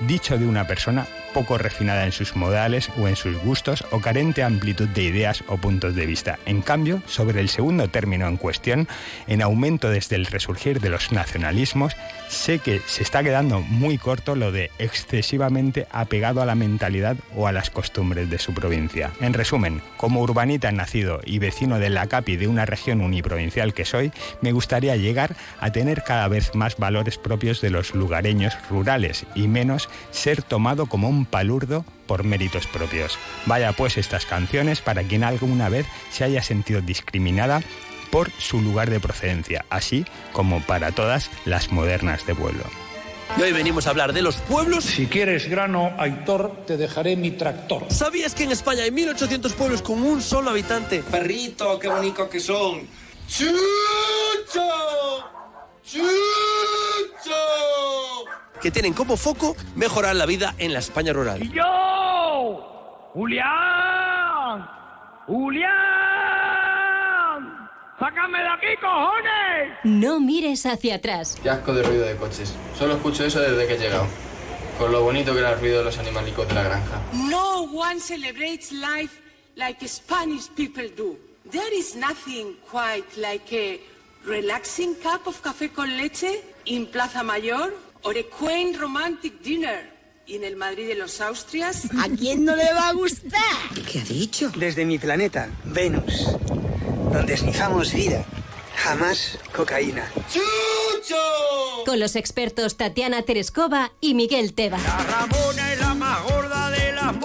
Speaker 40: dicho de una persona poco refinada en sus modales o en sus gustos o carente amplitud de ideas o puntos de vista. En cambio, sobre el segundo término en cuestión, en aumento desde el resurgir de los nacionalismos, sé que se está quedando muy corto lo de excesivamente apegado a la mentalidad o a las costumbres de su provincia. En resumen, como urbanita nacido y vecino de la CAPI de una región uniprovincial que soy, me gustaría llegar a tener cada vez más valores propios de los lugareños rurales y menos ser tomado como un palurdo por méritos propios. Vaya pues estas canciones para quien alguna vez se haya sentido discriminada por su lugar de procedencia, así como para todas las modernas de vuelo.
Speaker 49: Y hoy venimos a hablar de los pueblos.
Speaker 50: Si quieres grano, Aitor, te dejaré mi tractor.
Speaker 49: ¿Sabías que en España hay 1800 pueblos con un solo habitante?
Speaker 51: Perrito, qué bonitos que son.
Speaker 49: ¡Chucho! ¡Chucho! Que tienen como foco mejorar la vida en la España rural.
Speaker 52: ¡Yo! ¡Julián! ¡Julián! ¡Sácame de aquí, cojones!
Speaker 28: No mires hacia atrás.
Speaker 53: Qué asco de ruido de coches. Solo escucho eso desde que he llegado. Con lo bonito que era el ruido de los animalicos de la granja.
Speaker 54: No one celebrates life like Spanish people do. There is nothing quite like a relaxing cup of café con leche in Plaza Mayor or a quaint romantic dinner en el Madrid de los Austrias.
Speaker 55: ¿A quién no le va a gustar? ¿Qué ha dicho?
Speaker 56: Desde mi planeta, Venus, donde esnizamos vida, jamás cocaína.
Speaker 49: ¡Chucho!
Speaker 28: Con los expertos Tatiana Terescova y Miguel Teba.
Speaker 52: Ramona es la más gorda de las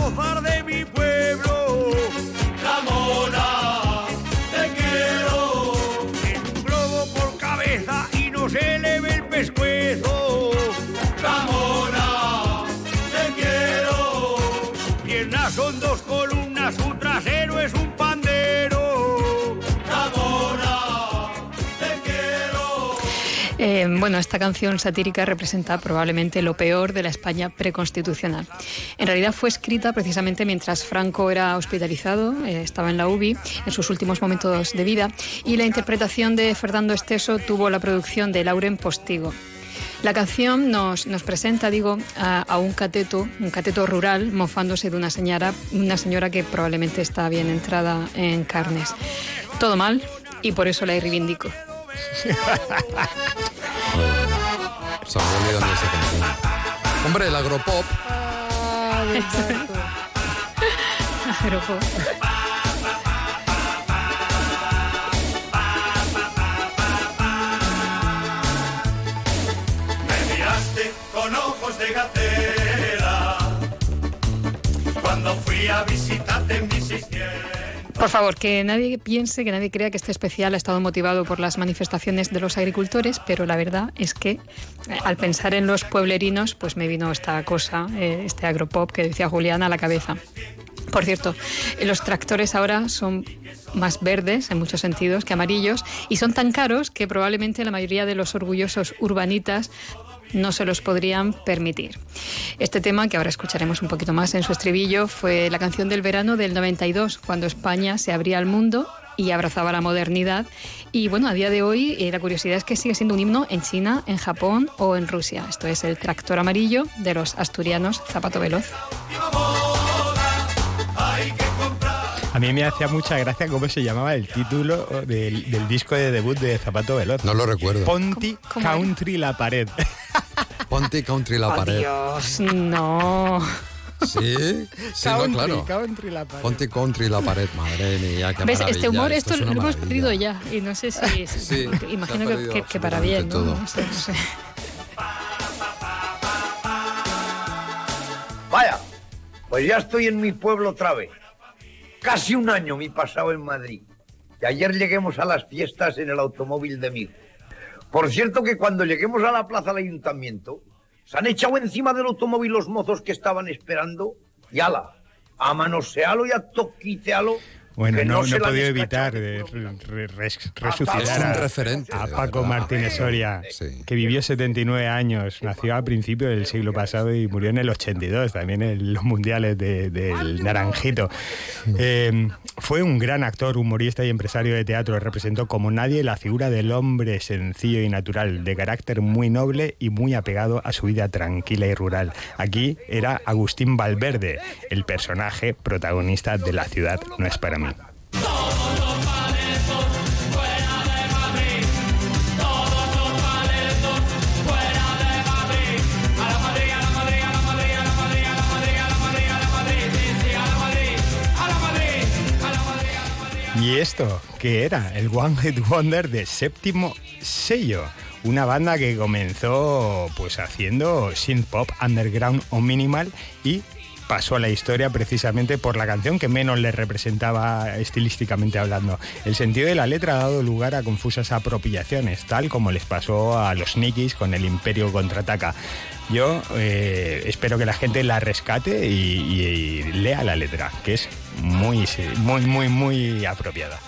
Speaker 52: trasero es un pandero.
Speaker 49: Ramona, te quiero.
Speaker 48: Eh, bueno, esta canción satírica representa probablemente lo peor de la España preconstitucional. En realidad fue escrita precisamente mientras Franco era hospitalizado, eh, estaba en la UBI en sus últimos momentos de vida, y la interpretación de Fernando Esteso tuvo la producción de Lauren Postigo. La canción nos, nos presenta, digo, a, a un cateto, un cateto rural, mofándose de una señora, una señora que probablemente está bien entrada en carnes. Todo mal y por eso la reivindico.
Speaker 1: Hombre, el agropop.
Speaker 48: Agropop.
Speaker 51: Fui a visitarte en mi 600.
Speaker 48: Por favor, que nadie piense, que nadie crea que este especial ha estado motivado por las manifestaciones de los agricultores, pero la verdad es que eh, al pensar en los pueblerinos, pues me vino esta cosa, eh, este agropop que decía Julián a la cabeza. Por cierto, eh, los tractores ahora son más verdes en muchos sentidos que amarillos y son tan caros que probablemente la mayoría de los orgullosos urbanitas no se los podrían permitir. Este tema, que ahora escucharemos un poquito más en su estribillo, fue la canción del verano del 92, cuando España se abría al mundo y abrazaba la modernidad. Y bueno, a día de hoy eh, la curiosidad es que sigue siendo un himno en China, en Japón o en Rusia. Esto es el tractor amarillo de los asturianos Zapato Veloz.
Speaker 40: A mí me hacía mucha gracia cómo se llamaba el título del, del disco de debut de Zapato Veloz.
Speaker 1: No lo recuerdo.
Speaker 40: Ponti Country La Pared.
Speaker 1: Ponti Country La Pared.
Speaker 48: Dios, no.
Speaker 1: Sí, sí, no,
Speaker 40: Country,
Speaker 1: claro.
Speaker 40: Country La Pared.
Speaker 1: Ponti Country La Pared, madre mía, qué
Speaker 48: ¿Ves? Este humor,
Speaker 1: esto
Speaker 48: esto
Speaker 1: es
Speaker 48: lo hemos perdido ya. Y no sé si.
Speaker 1: Sí,
Speaker 48: imagino que, que- que para bien, ¿no?
Speaker 1: absolutamente
Speaker 48: No sé, no sé.
Speaker 57: Vaya, pues ya estoy en mi pueblo otra vez. Casi un año me he pasado en Madrid. Y ayer lleguemos a las fiestas en el automóvil de mi. Por cierto que cuando lleguemos a la plaza del ayuntamiento, se han echado encima del automóvil los mozos que estaban esperando y ala, a manosealo y a toquitealo
Speaker 40: Bueno, no, no he podido evitar de re- re- res-
Speaker 57: Es
Speaker 40: resucitar a,
Speaker 1: referente,
Speaker 40: a Paco
Speaker 1: verdad.
Speaker 40: Martínez Soria, que vivió 79 años, nació al principio del siglo pasado y murió en el 82, también en los mundiales de- del Naranjito. Eh, fue un gran actor, humorista y empresario de teatro. Representó como nadie la figura del hombre sencillo y natural, de carácter muy noble y muy apegado a su vida tranquila y rural. Aquí era Agustín Valverde, el personaje protagonista de La ciudad no es para mí. ¿Y esto qué era? El One Hit Wonder de séptimo sello. Una banda que comenzó pues haciendo synth pop, underground o minimal y pasó a la historia precisamente por la canción que menos le representaba estilísticamente hablando. El sentido de la letra ha dado lugar a confusas apropiaciones, tal como les pasó a los Nikis con el Imperio contraataca. Yo eh, espero que la gente la rescate y, y- y lea la letra, que es muy, muy, muy, muy apropiada.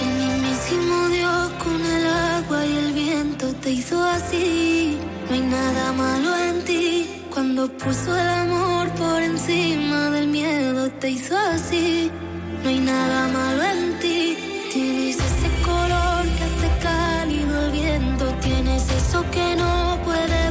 Speaker 58: El mismísimo Dios con el agua y el viento te hizo así. No hay nada malo en ti. Cuando puso el amor por encima del miedo te hizo así. No hay nada malo en ti. Tienes ese color que hace cálido el viento. Tienes eso que no puede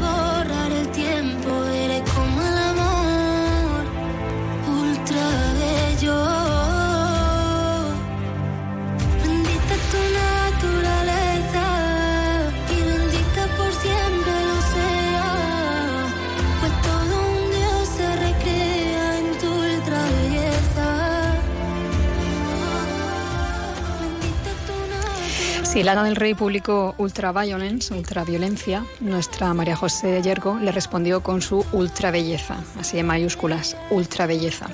Speaker 48: Si Lana del Rey publicó Ultraviolence, ultraviolencia, nuestra María José Yergo le respondió con su ultrabelleza, así en mayúsculas, ultrabelleza.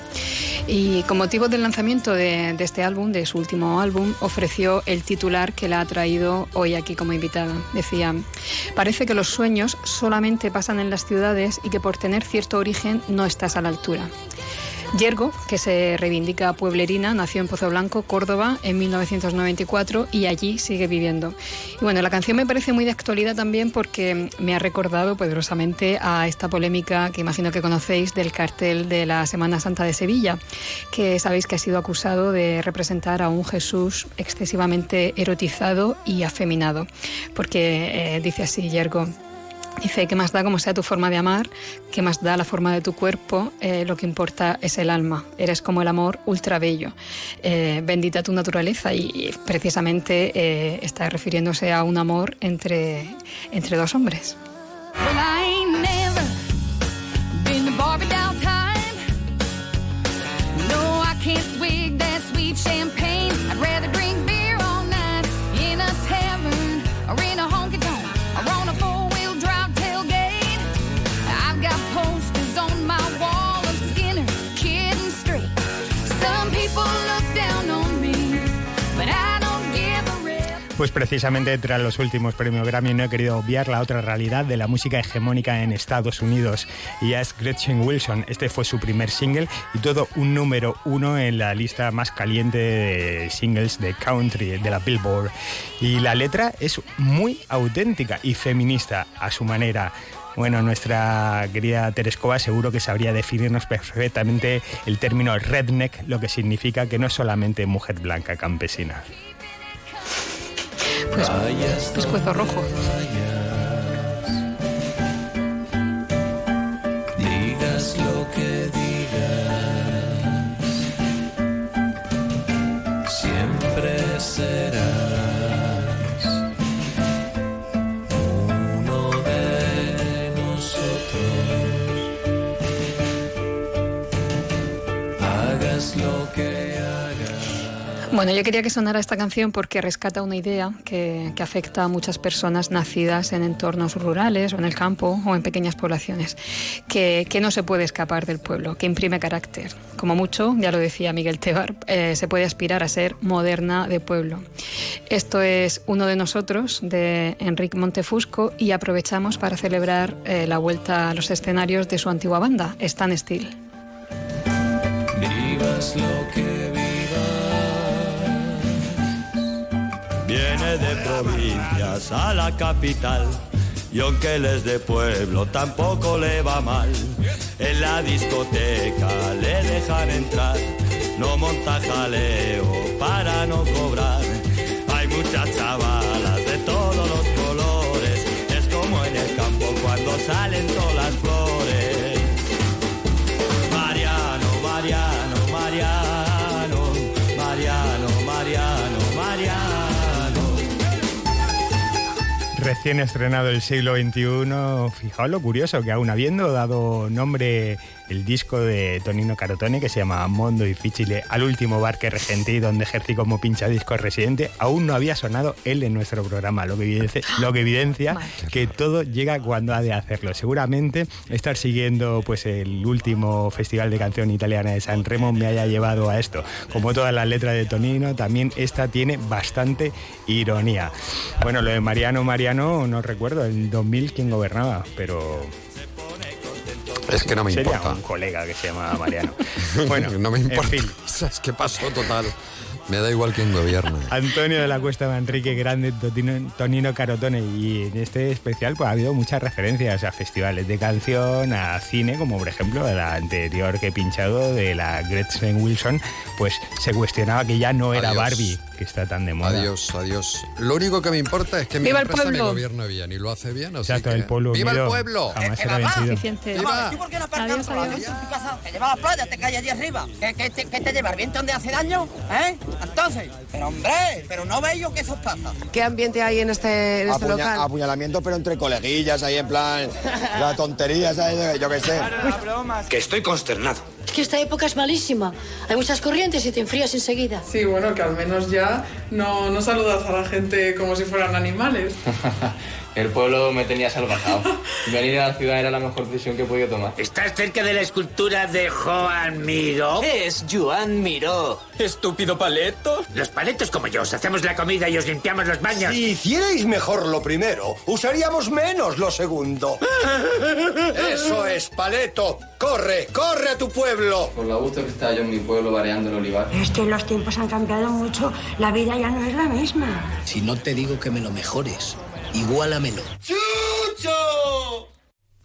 Speaker 48: Y con motivo del lanzamiento de este álbum, de su último álbum, ofreció el titular que la ha traído hoy aquí como invitada. Decía, parece que los sueños solamente pasan en las ciudades y que por tener cierto origen no estás a la altura. Yergo, que se reivindica pueblerina, nació en Pozo Blanco, Córdoba, en 1994 y allí sigue viviendo. Y bueno, la canción me parece muy de actualidad también porque me ha recordado poderosamente a esta polémica que imagino que conocéis del cartel de la Semana Santa de Sevilla, que sabéis que ha sido acusado de representar a un Jesús excesivamente erotizado y afeminado. Porque eh, dice así Yergo. Dice, ¿qué más da como sea tu forma de amar? ¿Qué más da la forma de tu cuerpo? Eh, lo que importa es el alma. Eres como el amor ultra bello. Eh, bendita tu naturaleza. Y, y precisamente eh, está refiriéndose a un amor entre, entre dos hombres.
Speaker 40: Pues precisamente tras los últimos premios Grammy no he querido obviar la otra realidad de la música hegemónica en Estados Unidos. Y es Gretchen Wilson. Este fue su primer single y todo un número uno en la lista más caliente de singles de country de la Billboard. Y la letra es muy auténtica y feminista a su manera. Bueno, nuestra querida Terescova seguro que sabría definirnos perfectamente el término redneck, lo que significa que no es solamente mujer blanca campesina.
Speaker 48: Pues pescuezo rojo.
Speaker 59: Digas lo que digas, siempre serás uno de nosotros. Hagas lo que.
Speaker 48: Bueno, yo quería que sonara esta canción porque rescata una idea que, que afecta a muchas personas nacidas en entornos rurales o en el campo o en pequeñas poblaciones, que, que no se puede escapar del pueblo, que imprime carácter. Como mucho, ya lo decía Miguel Tebar, eh, se puede aspirar a ser moderna de pueblo. Esto es Uno de nosotros de Enrique Montefusco y aprovechamos para celebrar eh, la vuelta a los escenarios de su antigua banda, Stan Steel.
Speaker 59: Vivas lo que
Speaker 60: viene de provincias a la capital. Y aunque él es de pueblo, tampoco le va mal. En la discoteca le dejan entrar, no monta jaleo para no cobrar. Hay muchas chavalas de todos los colores, es como en el campo cuando salen todas
Speaker 40: Recién estrenado el siglo XXI, fijaos lo curioso que aún habiendo dado nombre el disco de Tonino Carotone que se llama Mondo Difficile al último bar que regenté y donde ejercí como pincha disco residente, aún no había sonado él en nuestro programa, lo que evidencia, lo que, evidencia que todo llega cuando ha de hacerlo. Seguramente estar siguiendo pues el último festival de canción italiana de San Remo me haya llevado a esto. Como todas las letras de Tonino, también esta tiene bastante ironía. Bueno, lo de Mariano Mariano no recuerdo, el 2000 quién gobernaba, pero
Speaker 1: Es que no me
Speaker 40: Sería
Speaker 1: importa.
Speaker 40: un colega que se llama Mariano. Bueno,
Speaker 1: no me
Speaker 40: en
Speaker 1: importa.
Speaker 40: fin.
Speaker 1: Es que pasó total. Me da igual quién gobierne.
Speaker 40: Antonio de la Cuesta Manrique Grande, Totino- Tonino Carotone y en este especial pues ha habido muchas referencias a festivales de canción, a cine, como por ejemplo la anterior que he pinchado de la Gretchen Wilson, pues se cuestionaba que ya no era
Speaker 1: Adiós.
Speaker 40: Barbie, que está tan de moda.
Speaker 1: Adiós, adiós. Lo único que me importa es que mi
Speaker 40: ¡Viva el
Speaker 1: empresa me
Speaker 40: pueblo!
Speaker 1: gobierne bien y lo hace bien. Así
Speaker 40: Exacto,
Speaker 1: que-
Speaker 40: el pueblo
Speaker 1: ¡Viva el
Speaker 40: unido
Speaker 1: pueblo!
Speaker 40: jamás será vencido.
Speaker 48: Suficiente.
Speaker 1: ¡Viva!
Speaker 61: ¿Tú por qué no aparcas con la bici en tu casa? Que lleva la playa, te cae allí arriba. ¿Qué, qué, te- qué te lleva? ¿El viento donde hace daño? ¿Eh? Entonces, pero hombre, pero no veis yo que eso pasa.
Speaker 62: ¿Qué ambiente hay en este, en este
Speaker 63: Apuña-
Speaker 62: local?
Speaker 63: Apuñalamiento, pero entre coleguillas, ahí en plan, la tontería, ¿sabes? Yo qué sé. Que estoy consternado.
Speaker 64: Es que esta época es malísima. Hay muchas corrientes y te enfrías enseguida.
Speaker 65: Sí, bueno, que al menos ya no, no saludas a la gente como si fueran animales.
Speaker 53: El pueblo me tenía salvajado. Venir a la ciudad era la mejor decisión que he podido tomar.
Speaker 66: ¿Estás cerca de la escultura de Joan Miró?
Speaker 53: Es Joan Miró. Estúpido paleto.
Speaker 66: Los paletos como yo, os hacemos la comida y os limpiamos los baños.
Speaker 63: Si hicierais mejor lo primero, usaríamos menos lo segundo. Eso es, paleto. Corre, corre a tu pueblo.
Speaker 53: Por lo gusto que estaba yo en mi pueblo variando el olivar.
Speaker 64: Es que los tiempos han cambiado mucho. La vida ya no es la misma.
Speaker 67: Si no te digo que me lo mejores, igual
Speaker 63: a menor. ¡Chucho!